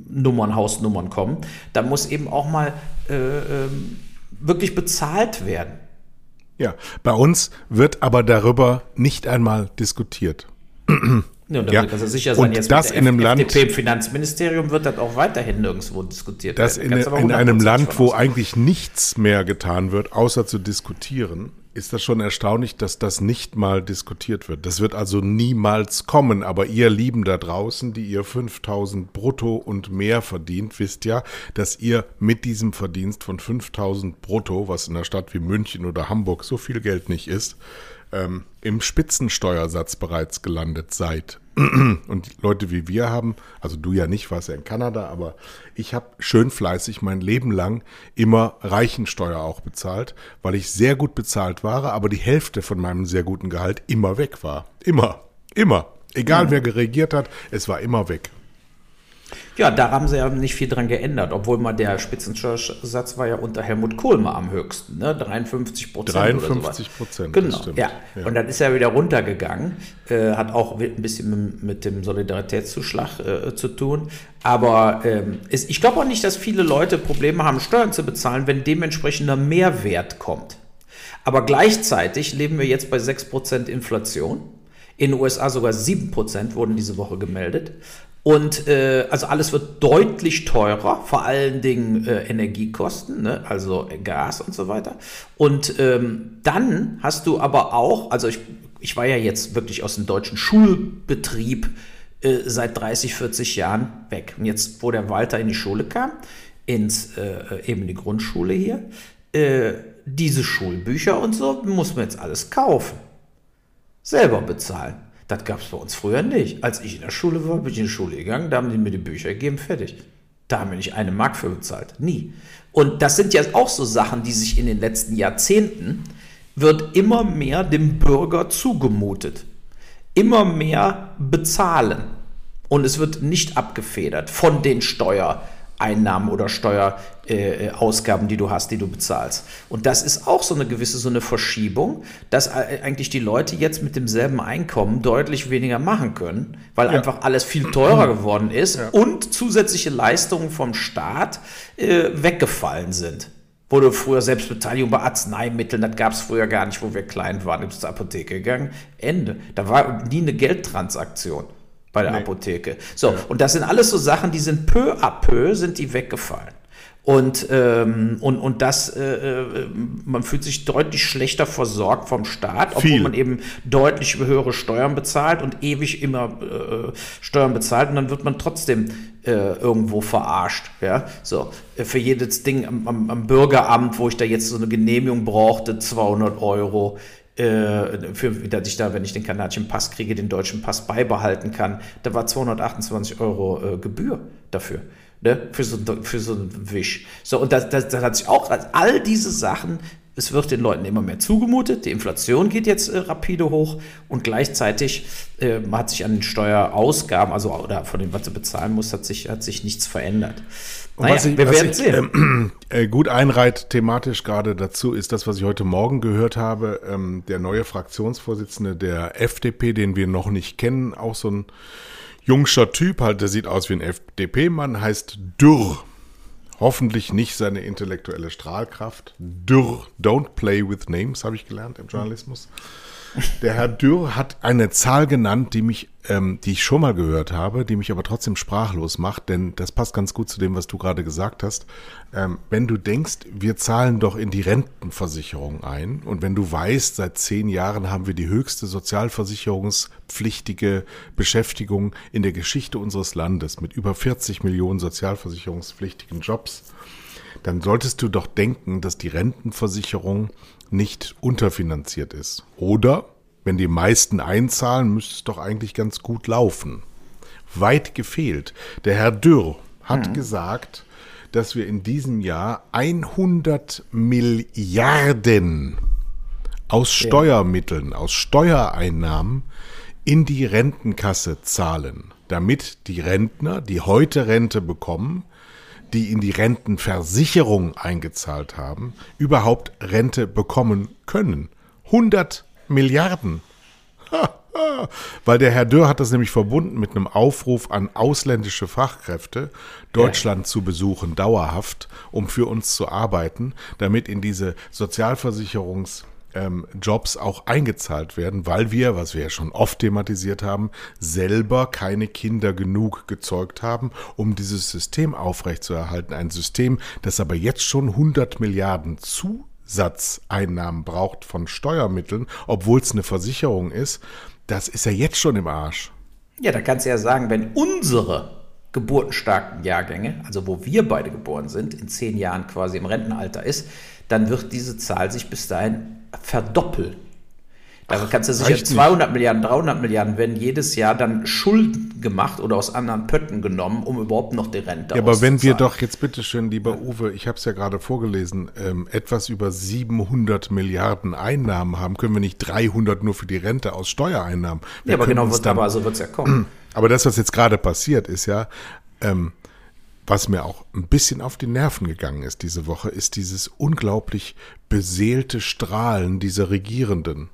Nummern, Hausnummern kommen, dann muss eben auch mal äh, ähm, wirklich bezahlt werden. Ja, bei uns wird aber darüber nicht einmal diskutiert. Ja, und ja. sicher sein, und jetzt das in einem Land, FDP im Finanzministerium wird das auch weiterhin nirgendwo diskutiert das werden. In, in einem Land, wo eigentlich nichts mehr getan wird, außer zu diskutieren, ist das schon erstaunlich, dass das nicht mal diskutiert wird. Das wird also niemals kommen. Aber ihr Lieben da draußen, die ihr 5000 brutto und mehr verdient, wisst ja, dass ihr mit diesem Verdienst von 5000 brutto, was in einer Stadt wie München oder Hamburg so viel Geld nicht ist, ähm, im Spitzensteuersatz bereits gelandet seid. Und Leute wie wir haben, also du ja nicht, warst ja in Kanada, aber ich habe schön fleißig mein Leben lang immer Reichensteuer auch bezahlt, weil ich sehr gut bezahlt war, aber die Hälfte von meinem sehr guten Gehalt immer weg war. Immer, immer. Egal ja. wer geregiert hat, es war immer weg. Ja, da haben sie ja nicht viel dran geändert, obwohl mal der Spitzensteuersatz war ja unter Helmut Kohl mal am höchsten, ne? 53 Prozent. 53 Prozent. Genau, ja. ja. Und dann ist er wieder runtergegangen, äh, hat auch ein bisschen mit, dem Solidaritätszuschlag äh, zu tun. Aber ähm, ist, ich glaube auch nicht, dass viele Leute Probleme haben, Steuern zu bezahlen, wenn dementsprechender Mehrwert kommt. Aber gleichzeitig leben wir jetzt bei 6 Prozent Inflation. In den USA sogar 7% wurden diese Woche gemeldet. Und äh, also alles wird deutlich teurer, vor allen Dingen äh, Energiekosten, ne? also Gas und so weiter. Und ähm, dann hast du aber auch, also ich, ich war ja jetzt wirklich aus dem deutschen Schulbetrieb äh, seit 30, 40 Jahren weg. Und jetzt, wo der Walter in die Schule kam, ins äh, eben die Grundschule hier, äh, diese Schulbücher und so muss man jetzt alles kaufen, selber bezahlen. Das gab es bei uns früher nicht. Als ich in der Schule war, bin ich in die Schule gegangen, da haben die mir die Bücher gegeben, fertig. Da haben wir nicht eine Mark für bezahlt. Nie. Und das sind ja auch so Sachen, die sich in den letzten Jahrzehnten wird immer mehr dem Bürger zugemutet. Immer mehr bezahlen. Und es wird nicht abgefedert von den Steuern. Einnahmen oder Steuerausgaben, äh, die du hast, die du bezahlst. Und das ist auch so eine gewisse so eine Verschiebung, dass äh, eigentlich die Leute jetzt mit demselben Einkommen deutlich weniger machen können, weil ja. einfach alles viel teurer geworden ist ja. und zusätzliche Leistungen vom Staat äh, weggefallen sind. Wurde früher Selbstbeteiligung bei Arzneimitteln, das gab es früher gar nicht, wo wir klein waren, ist zur Apotheke gegangen. Ende. Da war nie eine Geldtransaktion bei der nee. Apotheke. So, ja. und das sind alles so Sachen, die sind peu à peu, sind die weggefallen. Und, ähm, und, und das, äh, äh, man fühlt sich deutlich schlechter versorgt vom Staat, obwohl Viel. man eben deutlich höhere Steuern bezahlt und ewig immer äh, Steuern bezahlt und dann wird man trotzdem äh, irgendwo verarscht. Ja? So, äh, für jedes Ding am, am, am Bürgeramt, wo ich da jetzt so eine Genehmigung brauchte, 200 Euro äh, für, dass ich da, wenn ich den kanadischen Pass kriege, den deutschen Pass beibehalten kann. Da war 228 Euro äh, Gebühr dafür. Ne? Für, so, für so einen Wisch. So, und das, das, das hat sich auch, all diese Sachen, es wird den Leuten immer mehr zugemutet, die Inflation geht jetzt äh, rapide hoch und gleichzeitig äh, hat sich an den Steuerausgaben, also oder von dem, was du bezahlen musst, hat sich, hat sich nichts verändert. Naja, was ich, wir werden sehen. Äh, äh, gut einreiht thematisch gerade dazu ist das, was ich heute Morgen gehört habe. Ähm, der neue Fraktionsvorsitzende der FDP, den wir noch nicht kennen, auch so ein jungscher Typ, halt, der sieht aus wie ein FDP-Mann, heißt Dürr. Hoffentlich nicht seine intellektuelle Strahlkraft. Dürr, don't play with names, habe ich gelernt im Journalismus. Der Herr Dürr hat eine Zahl genannt, die mich, ähm, die ich schon mal gehört habe, die mich aber trotzdem sprachlos macht, denn das passt ganz gut zu dem, was du gerade gesagt hast. Ähm, wenn du denkst, wir zahlen doch in die Rentenversicherung ein und wenn du weißt, seit zehn Jahren haben wir die höchste sozialversicherungspflichtige Beschäftigung in der Geschichte unseres Landes mit über 40 Millionen sozialversicherungspflichtigen Jobs, dann solltest du doch denken, dass die Rentenversicherung nicht unterfinanziert ist. Oder, wenn die meisten einzahlen, müsste es doch eigentlich ganz gut laufen. Weit gefehlt. Der Herr Dürr hat mhm. gesagt, dass wir in diesem Jahr 100 Milliarden aus Steuermitteln, aus Steuereinnahmen in die Rentenkasse zahlen, damit die Rentner, die heute Rente bekommen, die in die Rentenversicherung eingezahlt haben, überhaupt Rente bekommen können. 100 Milliarden. Weil der Herr Dürr hat das nämlich verbunden mit einem Aufruf an ausländische Fachkräfte, Deutschland zu besuchen, dauerhaft, um für uns zu arbeiten, damit in diese Sozialversicherungs- ähm, Jobs auch eingezahlt werden, weil wir, was wir ja schon oft thematisiert haben, selber keine Kinder genug gezeugt haben, um dieses System aufrechtzuerhalten. Ein System, das aber jetzt schon 100 Milliarden zu Grundsatzeinnahmen braucht von Steuermitteln, obwohl es eine Versicherung ist, das ist ja jetzt schon im Arsch. Ja, da kannst du ja sagen, wenn unsere geburtenstarken Jahrgänge, also wo wir beide geboren sind, in zehn Jahren quasi im Rentenalter ist, dann wird diese Zahl sich bis dahin verdoppeln. Da kannst du sicher 200 nicht. Milliarden, 300 Milliarden werden jedes Jahr dann Schulden gemacht oder aus anderen Pötten genommen, um überhaupt noch die Rente Ja, aber wenn wir doch jetzt bitteschön, lieber Uwe, ich habe es ja gerade vorgelesen, ähm, etwas über 700 Milliarden Einnahmen haben, können wir nicht 300 nur für die Rente aus Steuereinnahmen. Wir ja, aber genau, wird, dann, aber so wird es ja kommen. Aber das, was jetzt gerade passiert, ist ja, ähm, was mir auch ein bisschen auf die Nerven gegangen ist diese Woche, ist dieses unglaublich beseelte Strahlen dieser Regierenden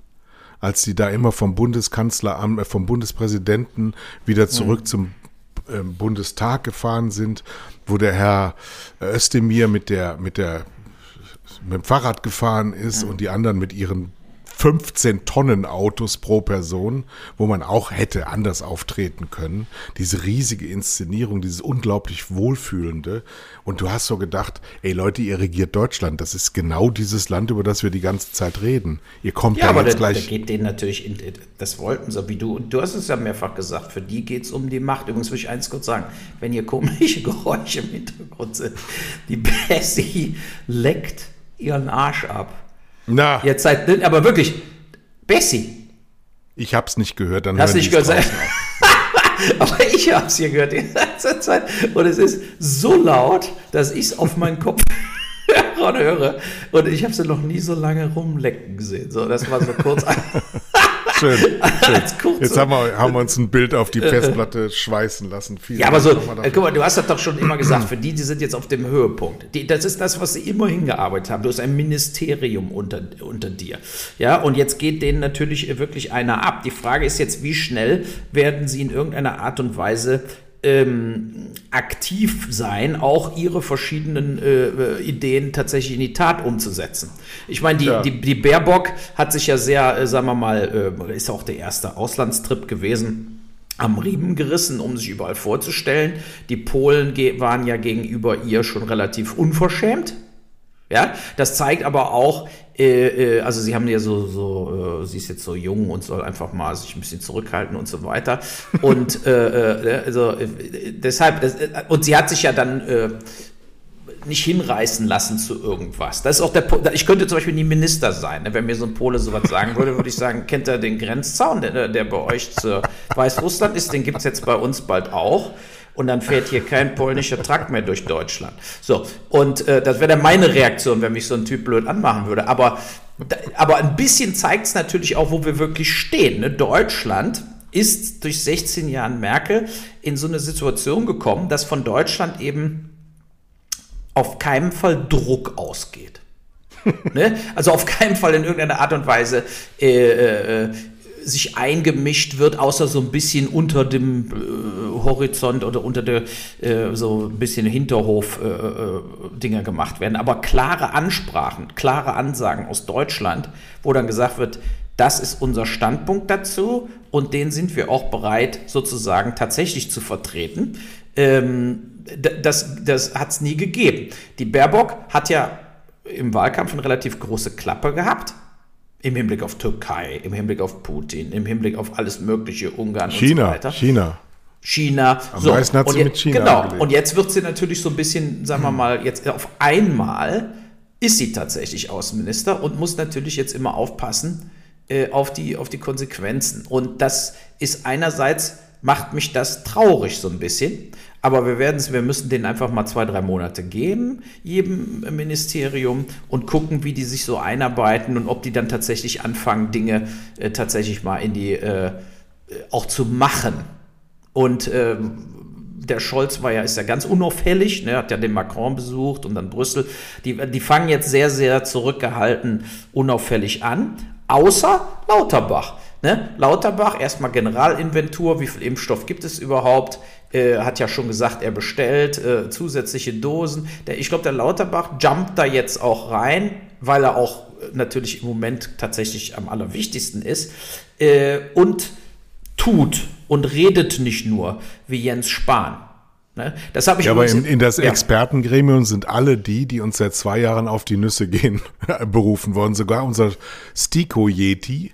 als die da immer vom Bundeskanzleramt, äh, vom Bundespräsidenten wieder zurück mhm. zum äh, Bundestag gefahren sind, wo der Herr Özdemir mit der, mit der, mit dem Fahrrad gefahren ist mhm. und die anderen mit ihren 15 Tonnen Autos pro Person, wo man auch hätte anders auftreten können. Diese riesige Inszenierung, dieses unglaublich Wohlfühlende. Und du hast so gedacht, ey Leute, ihr regiert Deutschland. Das ist genau dieses Land, über das wir die ganze Zeit reden. Ihr kommt ja, da aber jetzt der, gleich. Der geht denen natürlich, in, das wollten sie, wie du, du hast es ja mehrfach gesagt, für die geht es um die Macht. Übrigens will ich eins kurz sagen, wenn hier komische Geräusche im Hintergrund sind, die Bessie leckt ihren Arsch ab. Na. Jetzt seid, aber wirklich, Bessie. Ich hab's nicht gehört, dann Hast nicht gehört? aber ich hab's hier gehört die ganze Zeit. Und es ist so laut, dass ich es auf meinen Kopf höre. Und ich habe sie noch nie so lange rumlecken gesehen. So, das war so kurz. Schön. schön. Jetzt haben wir, haben wir, uns ein Bild auf die äh, äh. Festplatte schweißen lassen. Vielen ja, aber so, äh, guck mal, du hast das doch schon immer gesagt, für die, die sind jetzt auf dem Höhepunkt. Die, das ist das, was sie immer hingearbeitet haben. Du hast ein Ministerium unter, unter dir. Ja, und jetzt geht denen natürlich wirklich einer ab. Die Frage ist jetzt, wie schnell werden sie in irgendeiner Art und Weise ähm, aktiv sein, auch ihre verschiedenen äh, Ideen tatsächlich in die Tat umzusetzen. Ich meine, die, ja. die, die Baerbock hat sich ja sehr, äh, sagen wir mal, äh, ist auch der erste Auslandstrip gewesen am Riemen gerissen, um sich überall vorzustellen. Die Polen waren ja gegenüber ihr schon relativ unverschämt. Ja, das zeigt aber auch, äh, äh, also sie haben ja so, so äh, sie ist jetzt so jung und soll einfach mal sich ein bisschen zurückhalten und so weiter. Und äh, äh also äh, deshalb, und sie hat sich ja dann nicht hinreißen lassen zu irgendwas. Das ist auch der Ich könnte zum Beispiel nie Minister sein. Ne? Wenn mir so ein Pole sowas sagen würde, würde ich sagen, kennt er den Grenzzaun, der, der bei euch zu Weißrussland ist, den gibt es jetzt bei uns bald auch und dann fährt hier kein polnischer Truck mehr durch Deutschland. So, und äh, das wäre dann meine Reaktion, wenn mich so ein Typ blöd anmachen würde. Aber, aber ein bisschen zeigt es natürlich auch, wo wir wirklich stehen. Ne? Deutschland ist durch 16 Jahren Merkel in so eine Situation gekommen, dass von Deutschland eben auf keinen Fall Druck ausgeht. ne? Also auf keinen Fall in irgendeiner Art und Weise äh, äh, sich eingemischt wird, außer so ein bisschen unter dem äh, Horizont oder unter der äh, so ein bisschen Hinterhof-Dinger äh, äh gemacht werden. Aber klare Ansprachen, klare Ansagen aus Deutschland, wo dann gesagt wird, das ist unser Standpunkt dazu und den sind wir auch bereit sozusagen tatsächlich zu vertreten. Ähm, das das hat es nie gegeben. Die Baerbock hat ja im Wahlkampf eine relativ große Klappe gehabt im Hinblick auf Türkei, im Hinblick auf Putin, im Hinblick auf alles Mögliche, Ungarn China, und so weiter. China. China. Am so, meisten hat sie jetzt, mit China Genau. Angelegt. Und jetzt wird sie natürlich so ein bisschen, sagen wir mal, jetzt auf einmal ist sie tatsächlich Außenminister und muss natürlich jetzt immer aufpassen äh, auf, die, auf die Konsequenzen. Und das ist einerseits, macht mich das traurig so ein bisschen. Aber wir werden es, wir müssen denen einfach mal zwei, drei Monate geben, jedem Ministerium, und gucken, wie die sich so einarbeiten und ob die dann tatsächlich anfangen, Dinge äh, tatsächlich mal in die äh, auch zu machen. Und äh, der Scholz war ja, ist ja ganz unauffällig, ne, hat ja den Macron besucht und dann Brüssel. Die, die fangen jetzt sehr, sehr zurückgehalten, unauffällig an, außer Lauterbach. Ne? Lauterbach, erstmal Generalinventur, wie viel Impfstoff gibt es überhaupt? Äh, hat ja schon gesagt, er bestellt äh, zusätzliche Dosen. Der, ich glaube, der Lauterbach jumpt da jetzt auch rein, weil er auch äh, natürlich im Moment tatsächlich am allerwichtigsten ist äh, und tut und redet nicht nur wie Jens Spahn. Ne? Das habe ich ja, aber in, in das ja. Expertengremium sind alle die, die uns seit zwei Jahren auf die Nüsse gehen, berufen worden. Sogar unser Stiko-Yeti,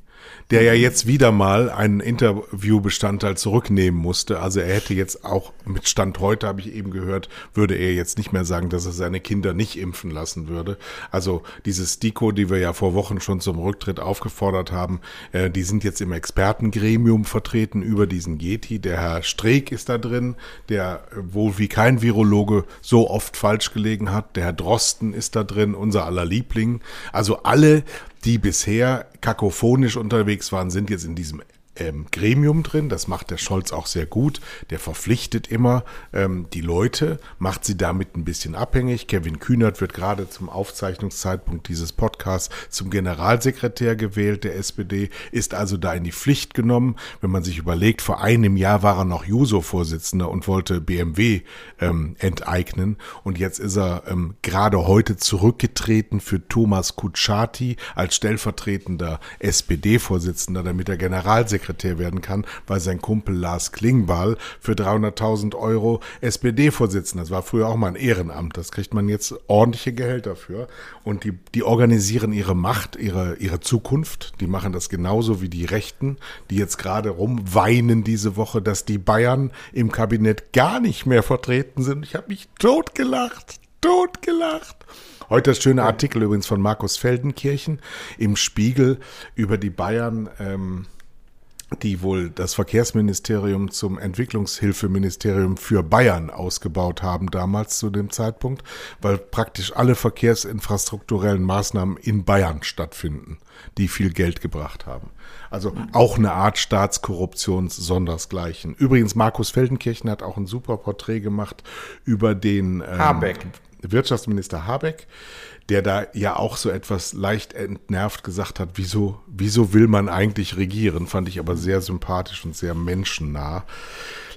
der ja jetzt wieder mal einen Interviewbestandteil zurücknehmen musste. Also er hätte jetzt auch mit Stand heute, habe ich eben gehört, würde er jetzt nicht mehr sagen, dass er seine Kinder nicht impfen lassen würde. Also dieses Diko, die wir ja vor Wochen schon zum Rücktritt aufgefordert haben, äh, die sind jetzt im Expertengremium vertreten über diesen Yeti. Der Herr Streeck ist da drin, der wohl wie kein Virologe so oft falsch gelegen hat. Der Herr Drosten ist da drin, unser aller Liebling. Also alle die bisher kakophonisch unterwegs waren, sind jetzt in diesem ähm, Gremium drin. Das macht der Scholz auch sehr gut. Der verpflichtet immer ähm, die Leute, macht sie damit ein bisschen abhängig. Kevin Kühnert wird gerade zum Aufzeichnungszeitpunkt dieses Podcasts zum Generalsekretär gewählt der SPD, ist also da in die Pflicht genommen. Wenn man sich überlegt, vor einem Jahr war er noch Juso-Vorsitzender und wollte BMW ähm, enteignen und jetzt ist er ähm, gerade heute zurückgetreten für Thomas Kutschaty als stellvertretender SPD-Vorsitzender, damit er Generalsekretär Staatssekretär werden kann, weil sein Kumpel Lars Klingbeil für 300.000 Euro SPD-Vorsitzender. Das war früher auch mal ein Ehrenamt. Das kriegt man jetzt ordentliche Gehälter für. Und die, die organisieren ihre Macht, ihre, ihre Zukunft. Die machen das genauso wie die Rechten, die jetzt gerade rumweinen diese Woche, dass die Bayern im Kabinett gar nicht mehr vertreten sind. Ich habe mich totgelacht, totgelacht. Heute das schöne Artikel übrigens von Markus Feldenkirchen im Spiegel über die Bayern. Ähm, die wohl das Verkehrsministerium zum Entwicklungshilfeministerium für Bayern ausgebaut haben damals zu dem Zeitpunkt, weil praktisch alle verkehrsinfrastrukturellen Maßnahmen in Bayern stattfinden, die viel Geld gebracht haben. Also auch eine Art Staatskorruptions sondersgleichen. Übrigens, Markus Feldenkirchen hat auch ein super Porträt gemacht über den ähm, Wirtschaftsminister Habeck, der da ja auch so etwas leicht entnervt gesagt hat, wieso, wieso will man eigentlich regieren, fand ich aber sehr sympathisch und sehr menschennah.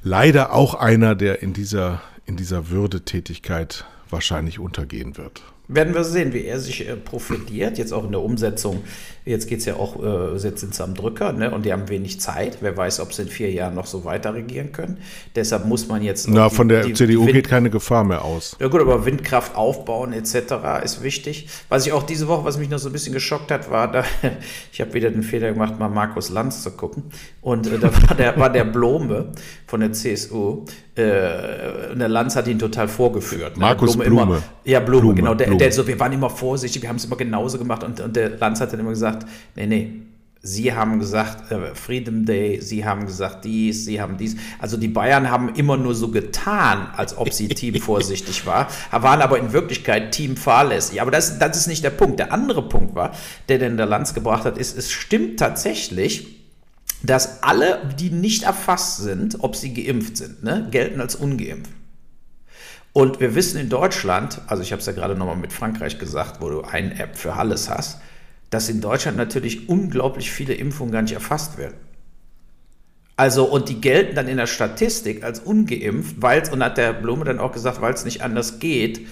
Leider auch einer, der in dieser, in dieser Würdetätigkeit wahrscheinlich untergehen wird werden wir sehen, wie er sich äh, profitiert, jetzt auch in der Umsetzung. Jetzt geht es ja auch, äh, jetzt sind sie am Drücker ne? und die haben wenig Zeit. Wer weiß, ob sie in vier Jahren noch so weiter regieren können. Deshalb muss man jetzt. Na, die, von der die, CDU die geht keine Gefahr mehr aus. Ja, gut, aber Windkraft aufbauen etc. ist wichtig. Was ich auch diese Woche, was mich noch so ein bisschen geschockt hat, war, da, ich habe wieder den Fehler gemacht, mal Markus Lanz zu gucken. Und äh, da war der, war der Blome von der CSU. Äh, und der Lanz hat ihn total vorgeführt. Ne? Markus Blume. Blume. Immer, ja, Blume, Blume genau. Der, Blume. der so, wir waren immer vorsichtig, wir haben es immer genauso gemacht. Und, und der Lanz hat dann immer gesagt, nee, nee, Sie haben gesagt, äh, Freedom Day, Sie haben gesagt dies, Sie haben dies. Also die Bayern haben immer nur so getan, als ob sie teamvorsichtig war, waren aber in Wirklichkeit teamfahrlässig. Aber das, das ist nicht der Punkt. Der andere Punkt war, der denn der Lanz gebracht hat, ist, es stimmt tatsächlich, dass alle, die nicht erfasst sind, ob sie geimpft sind, ne, gelten als ungeimpft. Und wir wissen in Deutschland, also ich habe es ja gerade nochmal mit Frankreich gesagt, wo du eine App für alles hast, dass in Deutschland natürlich unglaublich viele Impfungen gar nicht erfasst werden. Also, und die gelten dann in der Statistik als ungeimpft, weil es, und hat der Blume dann auch gesagt, weil es nicht anders geht,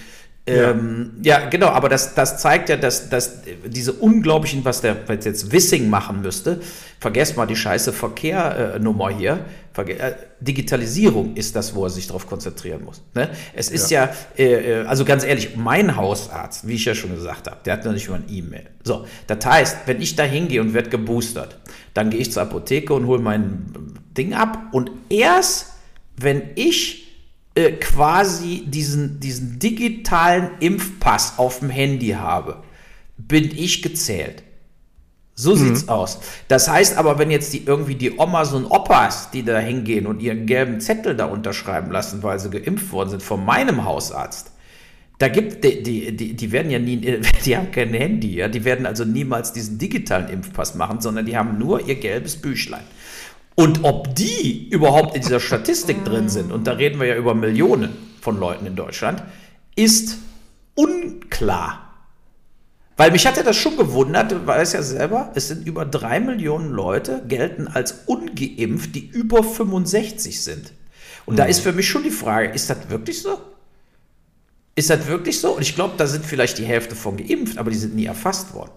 ja. Ähm, ja, genau, aber das, das zeigt ja, dass, dass diese unglaublichen, was der was jetzt Wissing machen müsste, vergesst mal die scheiße Verkehrnummer hier, Verge äh, Digitalisierung ist das, wo er sich darauf konzentrieren muss. Ne? Es ist ja, ja äh, äh, also ganz ehrlich, mein Hausarzt, wie ich ja schon gesagt habe, der hat noch nicht mal ein E-Mail. So, das heißt, wenn ich da hingehe und werde geboostert, dann gehe ich zur Apotheke und hole mein Ding ab und erst, wenn ich äh, quasi diesen, diesen digitalen Impfpass auf dem Handy habe, bin ich gezählt. So mhm. sieht's aus. Das heißt aber, wenn jetzt die irgendwie die Omas und Opas, die da hingehen und ihren gelben Zettel da unterschreiben lassen, weil sie geimpft worden sind von meinem Hausarzt, da gibt die, die, die, die werden ja nie, die haben kein Handy, ja, die werden also niemals diesen digitalen Impfpass machen, sondern die haben nur ihr gelbes Büchlein. Und ob die überhaupt in dieser Statistik drin sind, und da reden wir ja über Millionen von Leuten in Deutschland, ist unklar. Weil mich hat ja das schon gewundert, du weißt ja selber, es sind über drei Millionen Leute, gelten als ungeimpft, die über 65 sind. Und mhm. da ist für mich schon die Frage, ist das wirklich so? Ist das wirklich so? Und ich glaube, da sind vielleicht die Hälfte von geimpft, aber die sind nie erfasst worden.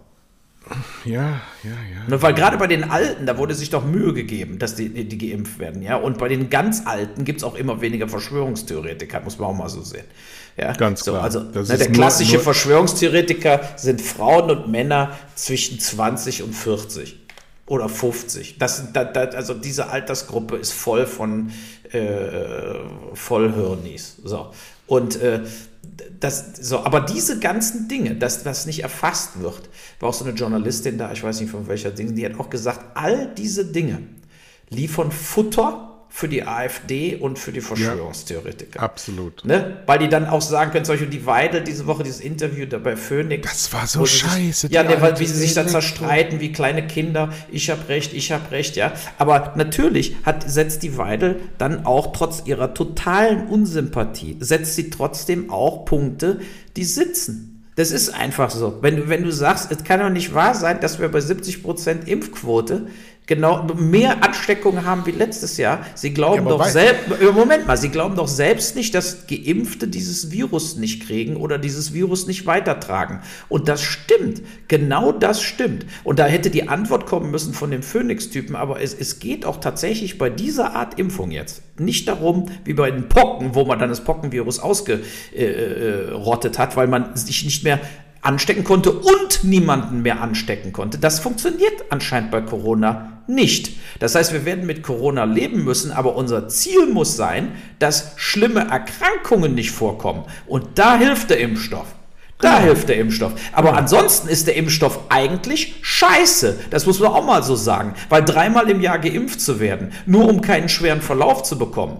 Ja, ja, ja. Weil gerade bei den Alten, da wurde sich doch Mühe gegeben, dass die, die, die geimpft werden, ja. Und bei den ganz Alten gibt es auch immer weniger Verschwörungstheoretiker, muss man auch mal so sehen. Ja, Ganz klar. also Das ne, der klassische nur- Verschwörungstheoretiker sind Frauen und Männer zwischen 20 und 40 oder 50. Das, sind- da, da, also diese Altersgruppe ist voll von äh, Vollhirnis. So. Und äh, das, so, aber diese ganzen Dinge, dass das nicht erfasst wird, war auch so eine Journalistin da, ich weiß nicht von welcher Ding, die hat auch gesagt, all diese Dinge liefern Futter für die AfD und für die Verschwörungstheoretiker. Absolut. Ne? Weil die dann auch sagen können, zum Beispiel die Weidel diese Woche, dieses Interview da bei Phoenix. Das war so scheiße, Sich, ja, ne, weil, wie sie sich da Elektro. zerstreiten, wie kleine Kinder. Ich hab recht, ich hab recht, ja. Aber natürlich hat, setzt die Weidel dann auch trotz ihrer totalen Unsympathie, setzt sie trotzdem auch Punkte, die sitzen. Das ist einfach so. Wenn du, wenn du sagst, es kann doch nicht wahr sein, dass wir bei 70% Impfquote genau mehr Ansteckungen haben wie letztes Jahr. Sie glauben Ja, doch selbst, Moment mal, Sie glauben doch selbst nicht, dass Geimpfte dieses Virus nicht kriegen oder dieses Virus nicht weitertragen. Und das stimmt. Genau das stimmt. Und da hätte die Antwort kommen müssen von dem Phoenix-Typen, aber es, es geht auch tatsächlich bei dieser Art Impfung jetzt nicht darum, wie bei den Pocken, wo man dann das Pockenvirus ausgerottet hat, weil man sich nicht mehr anstecken konnte und niemanden mehr anstecken konnte. Das funktioniert anscheinend bei Corona nicht. Das heißt, wir werden mit Corona leben müssen, aber unser Ziel muss sein, dass schlimme Erkrankungen nicht vorkommen. Und da hilft der Impfstoff. Da hilft der Impfstoff. Aber ansonsten ist der Impfstoff eigentlich scheiße. Das muss man auch mal so sagen. Weil dreimal im Jahr geimpft zu werden, nur um keinen schweren Verlauf zu bekommen,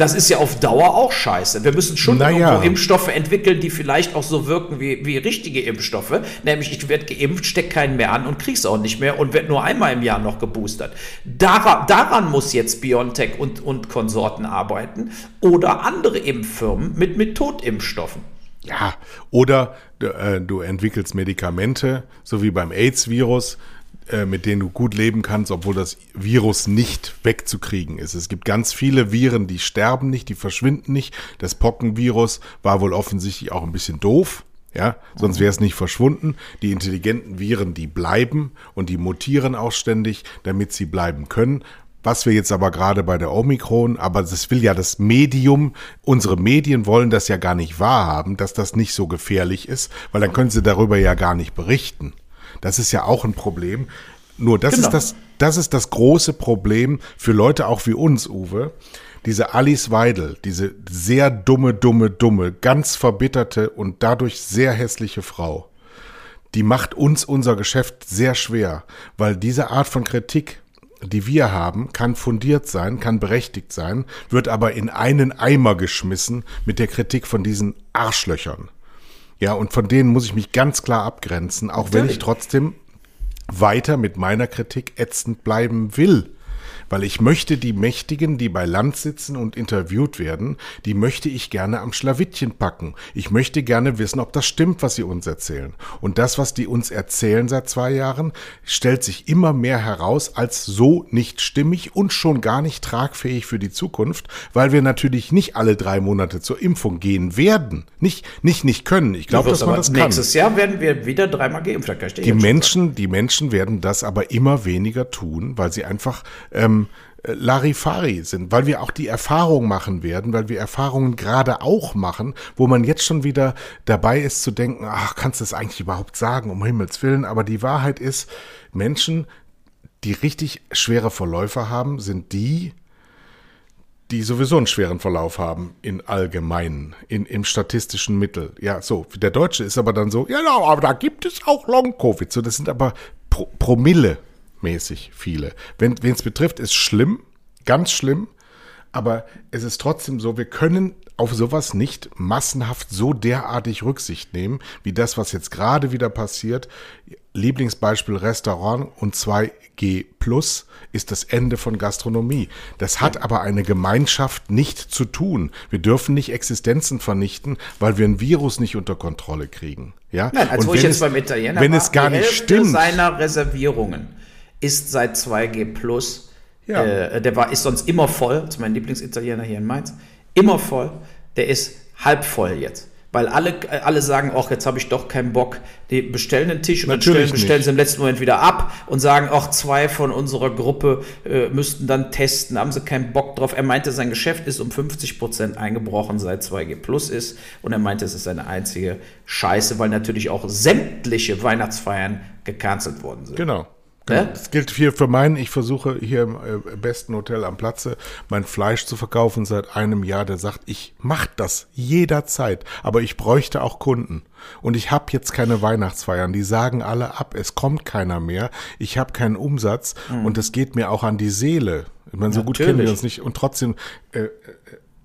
das ist ja auf Dauer auch scheiße. Wir müssen schon Naja. irgendwo Impfstoffe entwickeln, die vielleicht auch so wirken wie, wie richtige Impfstoffe. Nämlich, ich werde geimpft, steck keinen mehr an und krieg's auch nicht mehr und werde nur einmal im Jahr noch geboostert. Daran, daran muss jetzt BioNTech und, und Konsorten arbeiten oder andere Impffirmen mit Methodimpfstoffen. Ja, oder du, äh, du entwickelst Medikamente, so wie beim AIDS-Virus, mit denen du gut leben kannst, obwohl das Virus nicht wegzukriegen ist. Es gibt ganz viele Viren, die sterben nicht, die verschwinden nicht. Das Pockenvirus war wohl offensichtlich auch ein bisschen doof. Ja, sonst wäre es nicht verschwunden. Die intelligenten Viren, die bleiben und die mutieren auch ständig, damit sie bleiben können. Was wir jetzt aber gerade bei der Omikron, aber das will ja das Medium, unsere Medien wollen das ja gar nicht wahrhaben, dass das nicht so gefährlich ist, weil dann können sie darüber ja gar nicht berichten. Das ist ja auch ein Problem. Nur das Genau. ist das, das ist das große Problem für Leute auch wie uns, Uwe. Diese Alice Weidel, diese sehr dumme, dumme, dumme, ganz verbitterte und dadurch sehr hässliche Frau, die macht uns unser Geschäft sehr schwer, weil diese Art von Kritik, die wir haben, kann fundiert sein, kann berechtigt sein, wird aber in einen Eimer geschmissen mit der Kritik von diesen Arschlöchern. Ja, und von denen muss ich mich ganz klar abgrenzen, auch wenn ich Natürlich. trotzdem weiter mit meiner Kritik ätzend bleiben will. Weil ich möchte die Mächtigen, die bei Land sitzen und interviewt werden, die möchte ich gerne am Schlawittchen packen. Ich möchte gerne wissen, ob das stimmt, was sie uns erzählen. Und das, was die uns erzählen seit zwei Jahren, stellt sich immer mehr heraus als so nicht stimmig und schon gar nicht tragfähig für die Zukunft, weil wir natürlich nicht alle drei Monate zur Impfung gehen werden. Nicht, nicht, nicht können. Ich glaube, dass man das kann. nächstes Jahr werden wir wieder dreimal geimpft. Die Menschen, die Menschen werden das aber immer weniger tun, weil sie einfach ähm, äh, Larifari sind, weil wir auch die Erfahrung machen werden, weil wir Erfahrungen gerade auch machen, wo man jetzt schon wieder dabei ist zu denken, ach, kannst du das eigentlich überhaupt sagen, um Himmels Willen, aber die Wahrheit ist, Menschen, die richtig schwere Verläufe haben, sind die, die sowieso einen schweren Verlauf haben in allgemeinen, in, im statistischen Mittel. Ja, so, der Deutsche ist aber dann so, ja, aber da gibt es auch Long-Covid. So, das sind aber Pro Promille mäßig viele. Wenn es betrifft, ist schlimm, ganz schlimm, aber es ist trotzdem so, wir können auf sowas nicht massenhaft so derartig Rücksicht nehmen, wie das, was jetzt gerade wieder passiert. Lieblingsbeispiel Restaurant und 2G Plus ist das Ende von Gastronomie. Das hat aber eine Gemeinschaft nicht zu tun. Wir dürfen nicht Existenzen vernichten, weil wir ein Virus nicht unter Kontrolle kriegen. Ja? Nein, als Und wo ich wenn jetzt es- beim Italiener Wenn war, es gar nicht stimmt. seiner Reservierungen ist seit 2G Plus. Ja. Äh, der war, ist sonst immer voll. Das ist mein Lieblingsitaliener hier in Mainz. Immer voll. Der ist halb voll jetzt. Weil alle, alle sagen, ach, jetzt habe ich doch keinen Bock. Die bestellen den Tisch und Natürlich dann bestellen, sie im letzten Moment wieder ab und sagen, ach, zwei von unserer Gruppe äh, müssten dann testen, haben sie keinen Bock drauf. Er meinte, sein Geschäft ist um 50 Prozent eingebrochen, seit 2G Plus ist. Und er meinte, es ist eine einzige Scheiße, weil natürlich auch sämtliche Weihnachtsfeiern gecancelt worden sind. Genau. Genau. Das gilt hier für meinen, ich versuche hier im äh, besten Hotel am Platze mein Fleisch zu verkaufen seit einem Jahr, der sagt, ich mach das jederzeit, aber ich bräuchte auch Kunden. Und ich habe jetzt keine Weihnachtsfeiern, die sagen alle ab, es kommt keiner mehr, ich habe keinen Umsatz mhm. und es geht mir auch an die Seele. Ich meine, so Natürlich. gut kennen wir uns nicht und trotzdem äh, äh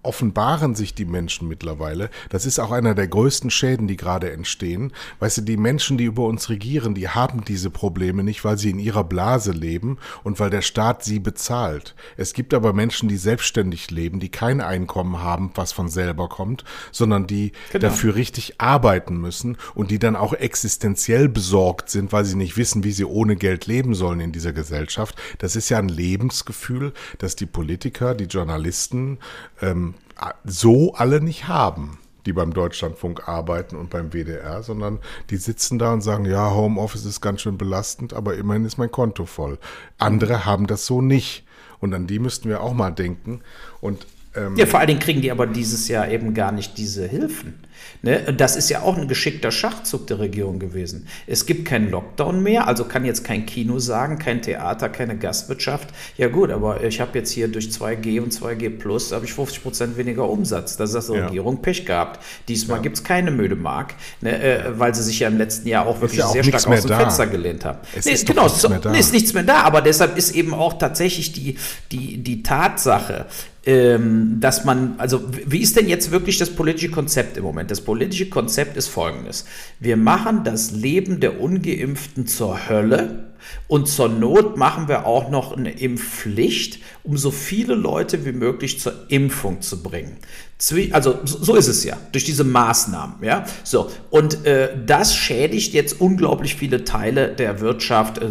offenbaren sich die Menschen mittlerweile. Das ist auch einer der größten Schäden, die gerade entstehen. Weißt du, die Menschen, die über uns regieren, die haben diese Probleme nicht, weil sie in ihrer Blase leben und weil der Staat sie bezahlt. Es gibt aber Menschen, die selbstständig leben, die kein Einkommen haben, was von selber kommt, sondern die genau. dafür richtig arbeiten müssen und die dann auch existenziell besorgt sind, weil sie nicht wissen, wie sie ohne Geld leben sollen in dieser Gesellschaft. Das ist ja ein Lebensgefühl, das die Politiker, die Journalisten, ähm, so alle nicht haben, die beim Deutschlandfunk arbeiten und beim WDR, sondern die sitzen da und sagen, ja, Homeoffice ist ganz schön belastend, aber immerhin ist mein Konto voll. Andere haben das so nicht. Und an die müssten wir auch mal denken. Und ähm, ja, vor allen Dingen kriegen die aber dieses Jahr eben gar nicht diese Hilfen. Ne? Das ist ja auch ein geschickter Schachzug der Regierung gewesen. Es gibt keinen Lockdown mehr, also kann jetzt kein Kino sagen, kein Theater, keine Gastwirtschaft. Ja gut, aber ich habe jetzt hier durch 2G und 2G Plus habe ich 50 Prozent weniger Umsatz. Das ist die ja. Regierung Pech gehabt. Diesmal ja. gibt es keine Möde Mark, ne? äh, weil sie sich ja im letzten Jahr auch wirklich ja auch sehr stark aus dem da. Fenster gelehnt haben. Es nee, ist genau, nichts so, da. ist nichts mehr da, aber deshalb ist eben auch tatsächlich die, die, die Tatsache, ähm, dass man, also wie ist denn jetzt wirklich das politische Konzept im Moment? Das politische Konzept ist folgendes. Wir machen das Leben der Ungeimpften zur Hölle und zur Not machen wir auch noch eine Impfpflicht, um so viele Leute wie möglich zur Impfung zu bringen. Also so ist es ja, durch diese Maßnahmen. Ja? So, und äh, das schädigt jetzt unglaublich viele Teile der Wirtschaft. Äh,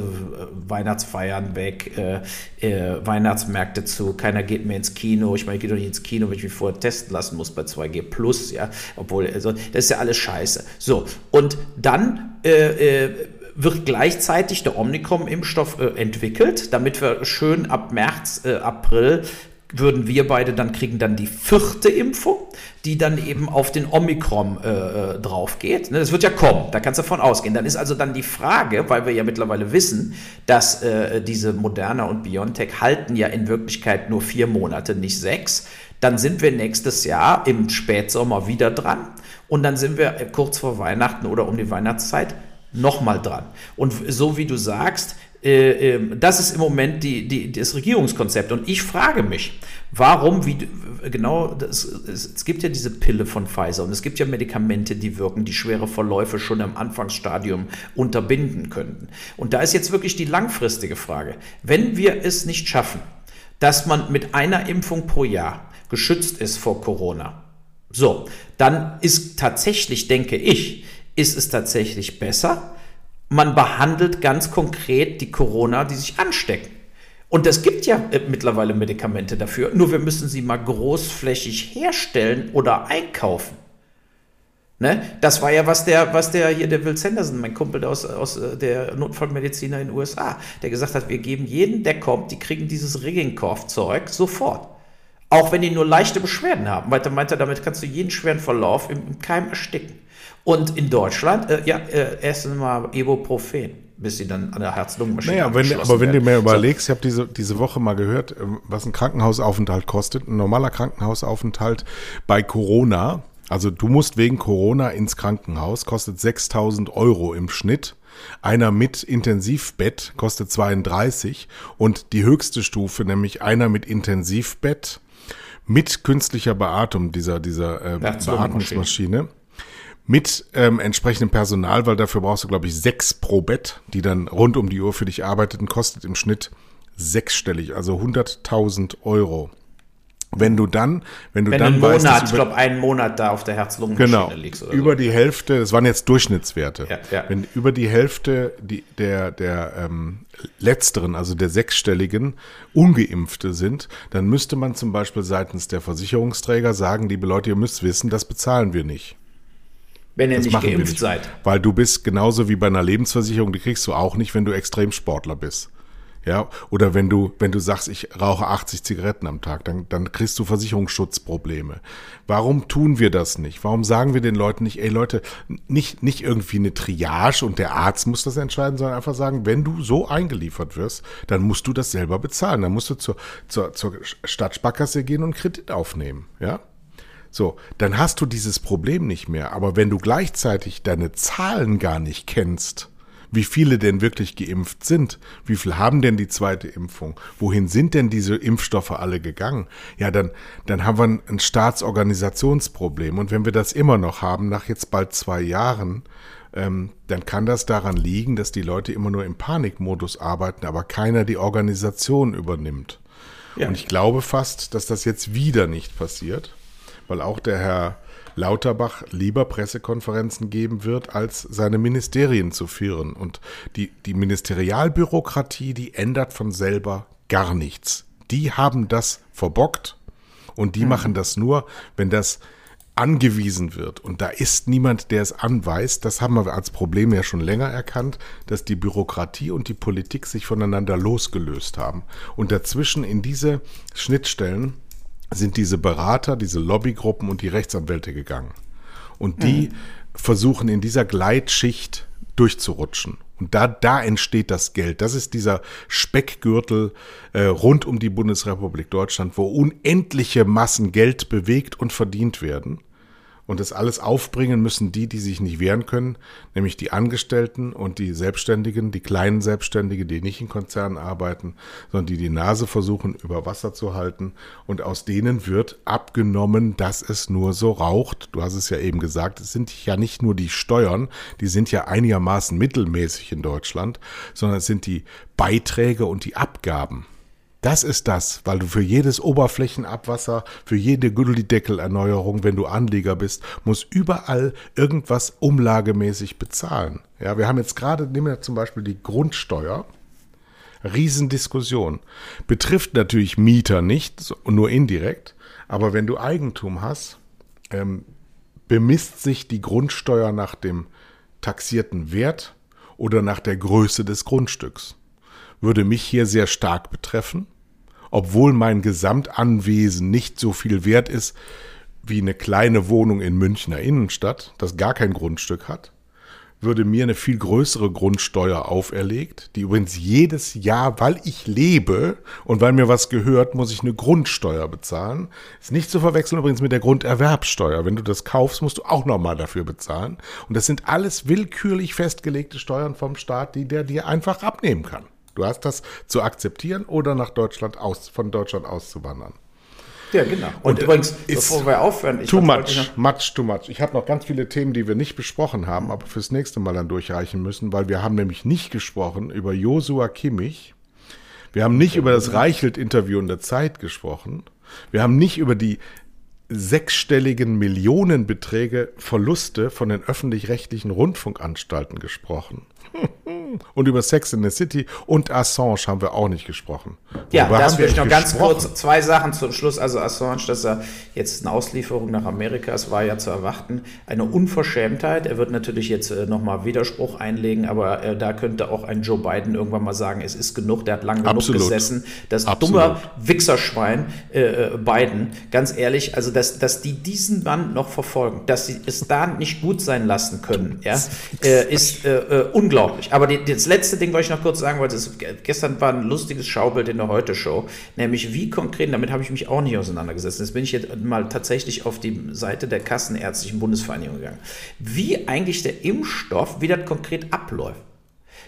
Weihnachtsfeiern weg, äh, äh, Weihnachtsmärkte zu, keiner geht mehr ins Kino. Ich meine, ich gehe doch nicht ins Kino, wenn ich mich vorher testen lassen muss bei 2G Plus, ja. Obwohl, also, das ist ja alles scheiße. So, und dann äh, äh, wird gleichzeitig der Omnicom-Impfstoff äh, entwickelt, damit wir schön ab März, äh, April würden wir beide dann kriegen dann die vierte Impfung, die dann eben auf den Omikron äh, äh drauf geht. Ne, das wird ja kommen, da kannst du davon ausgehen. Dann ist also dann die Frage, weil wir ja mittlerweile wissen, dass äh, diese Moderna und BioNTech halten ja in Wirklichkeit nur vier Monate, nicht sechs. Dann sind wir nächstes Jahr im Spätsommer wieder dran und dann sind wir kurz vor Weihnachten oder um die Weihnachtszeit nochmal dran. Und so wie du sagst, äh, ähm, das ist im Moment die, die, das Regierungskonzept. Und ich frage mich, warum, wie genau, das, es, es, gibt ja diese Pille von Pfizer und es gibt ja Medikamente, die wirken, die schwere Verläufe schon im Anfangsstadium unterbinden könnten. Und da ist jetzt wirklich die langfristige Frage. Wenn wir es nicht schaffen, dass man mit einer Impfung pro Jahr geschützt ist vor Corona, so, dann ist tatsächlich, denke ich, ist es tatsächlich besser, man behandelt ganz konkret die Corona, die sich anstecken. Und es gibt ja äh, mittlerweile Medikamente dafür, nur wir müssen sie mal großflächig herstellen oder einkaufen. Ne? Das war ja, was der, was der hier, der Will Sanderson, mein Kumpel aus, aus äh, der Notfallmediziner in den USA, der gesagt hat, wir geben jeden, der kommt, die kriegen dieses Rigging-Zeug sofort. Auch wenn die nur leichte Beschwerden haben. Weil er meinte, damit kannst du jeden schweren Verlauf im, im Keim ersticken. Und in Deutschland, äh, ja, äh, essen mal Ibuprofen, bis sie dann an der Herz-Lungen-Maschine naja, wenn, Aber wenn werden. du mir überlegst, ich habe diese, diese Woche mal gehört, ähm, was ein Krankenhausaufenthalt kostet. Ein normaler Krankenhausaufenthalt bei Corona, also du musst wegen Corona ins Krankenhaus, kostet 6000 Euro im Schnitt. Einer mit Intensivbett kostet 32 und die höchste Stufe, nämlich einer mit Intensivbett mit künstlicher Beatmung dieser, dieser äh, Beatmungsmaschine mit ähm, entsprechendem Personal, weil dafür brauchst du, glaube ich, sechs pro Bett, die dann rund um die Uhr für dich arbeiteten, kostet im Schnitt sechsstellig, also 100.000 Euro. Wenn du dann, wenn du wenn dann einen weißt, Monat, ich glaube, einen Monat da auf der Herz-Lungen-Maschine genau, liegst oder über so. die Hälfte, das waren jetzt Durchschnittswerte. Ja, ja. Wenn über die Hälfte die, der der ähm, letzteren, also der sechsstelligen, ungeimpfte sind, dann müsste man zum Beispiel seitens der Versicherungsträger sagen, liebe Leute, ihr müsst wissen, das bezahlen wir nicht. Wenn ihr Das nicht geimpft nicht. seid. Weil du bist genauso wie bei einer Lebensversicherung, die kriegst du auch nicht, wenn du Extremsportler bist. Ja, oder wenn du, wenn du sagst, ich rauche 80 Zigaretten am Tag, dann, dann kriegst du Versicherungsschutzprobleme. Warum tun wir das nicht? Warum sagen wir den Leuten nicht, ey Leute, nicht, nicht irgendwie eine Triage und der Arzt muss das entscheiden, sondern einfach sagen, wenn du so eingeliefert wirst, dann musst du das selber bezahlen. Dann musst du zur, zur, zur Stadtsparkasse gehen und Kredit aufnehmen, ja? So, dann hast du dieses Problem nicht mehr. Aber wenn du gleichzeitig deine Zahlen gar nicht kennst, wie viele denn wirklich geimpft sind, wie viel haben denn die zweite Impfung, wohin sind denn diese Impfstoffe alle gegangen, ja, dann, dann haben wir ein, ein Staatsorganisationsproblem. Und wenn wir das immer noch haben, nach jetzt bald zwei Jahren, ähm, dann kann das daran liegen, dass die Leute immer nur im Panikmodus arbeiten, aber keiner die Organisation übernimmt. Ja. Und ich glaube fast, dass das jetzt wieder nicht passiert, weil auch der Herr Lauterbach lieber Pressekonferenzen geben wird, als seine Ministerien zu führen. Und die, die Ministerialbürokratie, die ändert von selber gar nichts. Die haben das verbockt und die machen das nur, wenn das angewiesen wird. Und da ist niemand, der es anweist. Das haben wir als Problem ja schon länger erkannt, dass die Bürokratie und die Politik sich voneinander losgelöst haben. Und dazwischen in diese Schnittstellen sind diese Berater, diese Lobbygruppen und die Rechtsanwälte gegangen. Und die versuchen in dieser Gleitschicht durchzurutschen. Und da, da entsteht das Geld. Das ist dieser Speckgürtel äh, rund um die Bundesrepublik Deutschland, wo unendliche Massen Geld bewegt und verdient werden. Und das alles aufbringen müssen die, die sich nicht wehren können, nämlich die Angestellten und die Selbstständigen, die kleinen Selbstständige, die nicht in Konzernen arbeiten, sondern die die Nase versuchen über Wasser zu halten. Und aus denen wird abgenommen, dass es nur so raucht. Du hast es ja eben gesagt, es sind ja nicht nur die Steuern, die sind ja einigermaßen mittelmäßig in Deutschland, sondern es sind die Beiträge und die Abgaben. Das ist das, weil du für jedes Oberflächenabwasser, für jede Gullideckelerneuerung, wenn du Anleger bist, muss überall irgendwas umlagemäßig bezahlen. Ja, wir haben jetzt gerade, nehmen wir zum Beispiel die Grundsteuer. Riesendiskussion. Betrifft natürlich Mieter nicht, nur indirekt. Aber wenn du Eigentum hast, ähm, bemisst sich die Grundsteuer nach dem taxierten Wert oder nach der Größe des Grundstücks. Würde mich hier sehr stark betreffen, obwohl mein Gesamtanwesen nicht so viel wert ist wie eine kleine Wohnung in Münchner Innenstadt, das gar kein Grundstück hat, würde mir eine viel größere Grundsteuer auferlegt, die übrigens jedes Jahr, weil ich lebe und weil mir was gehört, muss ich eine Grundsteuer bezahlen. Ist nicht zu verwechseln übrigens mit der Grunderwerbsteuer. Wenn du das kaufst, musst du auch nochmal dafür bezahlen. Und das sind alles willkürlich festgelegte Steuern vom Staat, die der dir einfach abnehmen kann. Du hast das zu akzeptieren oder nach Deutschland aus, von Deutschland auszuwandern. Ja, genau. Und, Und, übrigens, ist bevor wir aufhören, ich Too much, noch- much, too much. Ich habe noch ganz viele Themen, die wir nicht besprochen haben, aber fürs nächste Mal dann durchreichen müssen, weil wir haben nämlich nicht gesprochen über Josua Kimmich. Wir haben nicht über das Reichelt-Interview in der Zeit gesprochen. Wir haben nicht über die sechsstelligen Millionenbeträge Verluste von den öffentlich-rechtlichen Rundfunkanstalten gesprochen. Und über Sex in the City und Assange haben wir auch nicht gesprochen. Ja, Worüber das will ich noch ganz kurz, zwei Sachen zum Schluss. Also Assange, dass er jetzt eine Auslieferung nach Amerika, es war ja zu erwarten, eine Unverschämtheit. Er wird natürlich jetzt äh, nochmal Widerspruch einlegen, aber äh, da könnte auch ein Joe Biden irgendwann mal sagen, es ist genug, der hat lange genug Absolut. gesessen. Das Absolut. dumme Wichserschwein äh, äh, Biden, ganz ehrlich, also dass, dass die diesen Mann noch verfolgen, dass sie es da nicht gut sein lassen können, ja, äh, ist äh, äh, unglaublich. Aber die, das letzte Ding, was ich noch kurz sagen wollte, ist, ge- gestern war ein lustiges Schaubild in der Heute-Show, nämlich wie konkret, damit habe ich mich auch nicht auseinandergesetzt. Jetzt bin ich jetzt mal tatsächlich auf die Seite der Kassenärztlichen Bundesvereinigung gegangen. Wie eigentlich der Impfstoff, wie das konkret abläuft.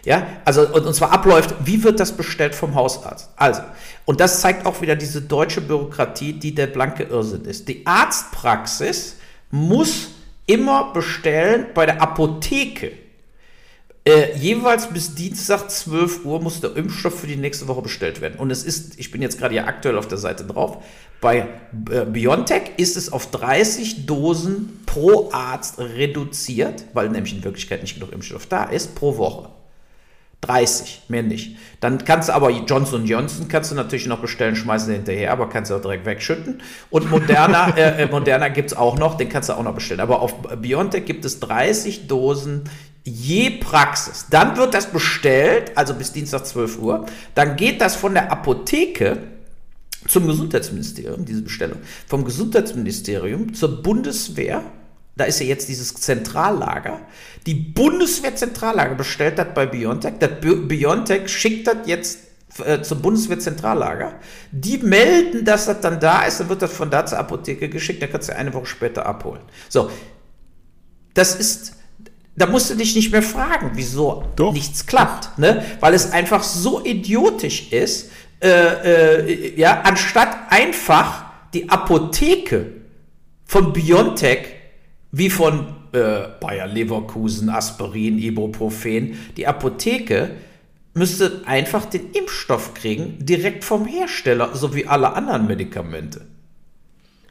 Ja, also und, und zwar abläuft, wie wird das bestellt vom Hausarzt? Also, und das zeigt auch wieder diese deutsche Bürokratie, die der blanke Irrsinn ist. Die Arztpraxis muss immer bestellen bei der Apotheke. Äh, jeweils bis Dienstag 12 Uhr muss der Impfstoff für die nächste Woche bestellt werden. Und es ist, ich bin jetzt gerade ja aktuell auf der Seite drauf, bei äh, BioNTech ist es auf 30 Dosen pro Arzt reduziert, weil nämlich in Wirklichkeit nicht genug Impfstoff da ist, pro Woche. 30, mehr nicht. Dann kannst du aber Johnson Johnson kannst du natürlich noch bestellen, schmeißen hinterher, aber kannst du auch direkt wegschütten. Und Moderna, äh, äh Moderna gibt es auch noch, den kannst du auch noch bestellen. Aber auf BioNTech gibt es 30 Dosen je Praxis. Dann wird das bestellt, also bis Dienstag 12 Uhr. Dann geht das von der Apotheke zum Gesundheitsministerium, diese Bestellung, vom Gesundheitsministerium zur Bundeswehr. Da ist ja jetzt dieses Zentrallager. Die Bundeswehr-Zentrallager bestellt das bei Biontech. Das Biontech schickt das jetzt äh, zum Bundeswehr-Zentrallager. Die melden, dass das dann da ist, dann wird das von da zur Apotheke geschickt, dann kannst du eine Woche später abholen. So, das ist, da musst du dich nicht mehr fragen, wieso Doch. nichts klappt, ne? weil es einfach so idiotisch ist, äh, äh, ja, anstatt einfach die Apotheke von Biontech wie von äh, Bayer Leverkusen, Aspirin, Ibuprofen, die Apotheke müsste einfach den Impfstoff kriegen, direkt vom Hersteller, so wie alle anderen Medikamente.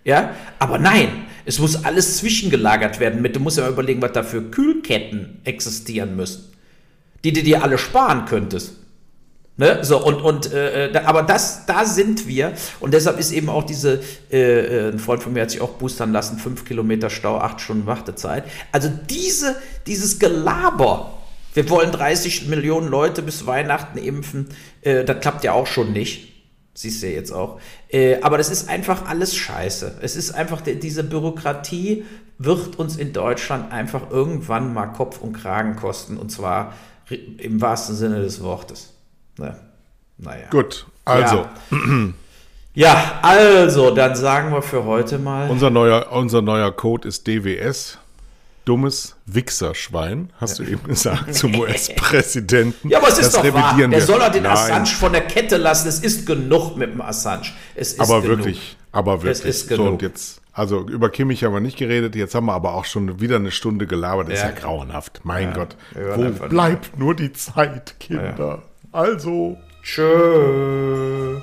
Ja, aber nein, es muss alles zwischengelagert werden. Mit, du musst ja überlegen, was da für Kühlketten existieren müssen, die du dir alle sparen könntest. Ne? So, und, und äh, da, aber das, da sind wir. Und deshalb ist eben auch diese, äh, äh ein Freund von mir hat sich auch boostern lassen, fünf Kilometer Stau, acht Stunden Wartezeit. Also diese, dieses Gelaber, wir wollen 30 Millionen Leute bis Weihnachten impfen, äh, das klappt ja auch schon nicht. Siehst du ja jetzt auch. Äh, aber das ist einfach alles scheiße. Es ist einfach, diese Bürokratie wird uns in Deutschland einfach irgendwann mal Kopf und Kragen kosten. Und zwar im wahrsten Sinne des Wortes. Ne? Naja. Gut, also. Ja. ja. also, dann sagen wir für heute mal. Unser neuer, unser neuer Code ist DWS. Dummes Wichserschwein, hast du eben gesagt, zum US-Präsidenten. Ja, aber es ist das doch wahr. Der soll er den Nein. Assange von der Kette lassen. Es ist genug mit dem Assange. Es ist aber genug. wirklich, aber wirklich. Es ist genug. So, und jetzt, also über Kimmich haben wir nicht geredet. Jetzt haben wir aber auch schon wieder eine Stunde gelabert. Das ja. ist ja grauenhaft. Mein ja. Gott. Wo bleibt nur die Zeit, Kinder? Also. Tschö.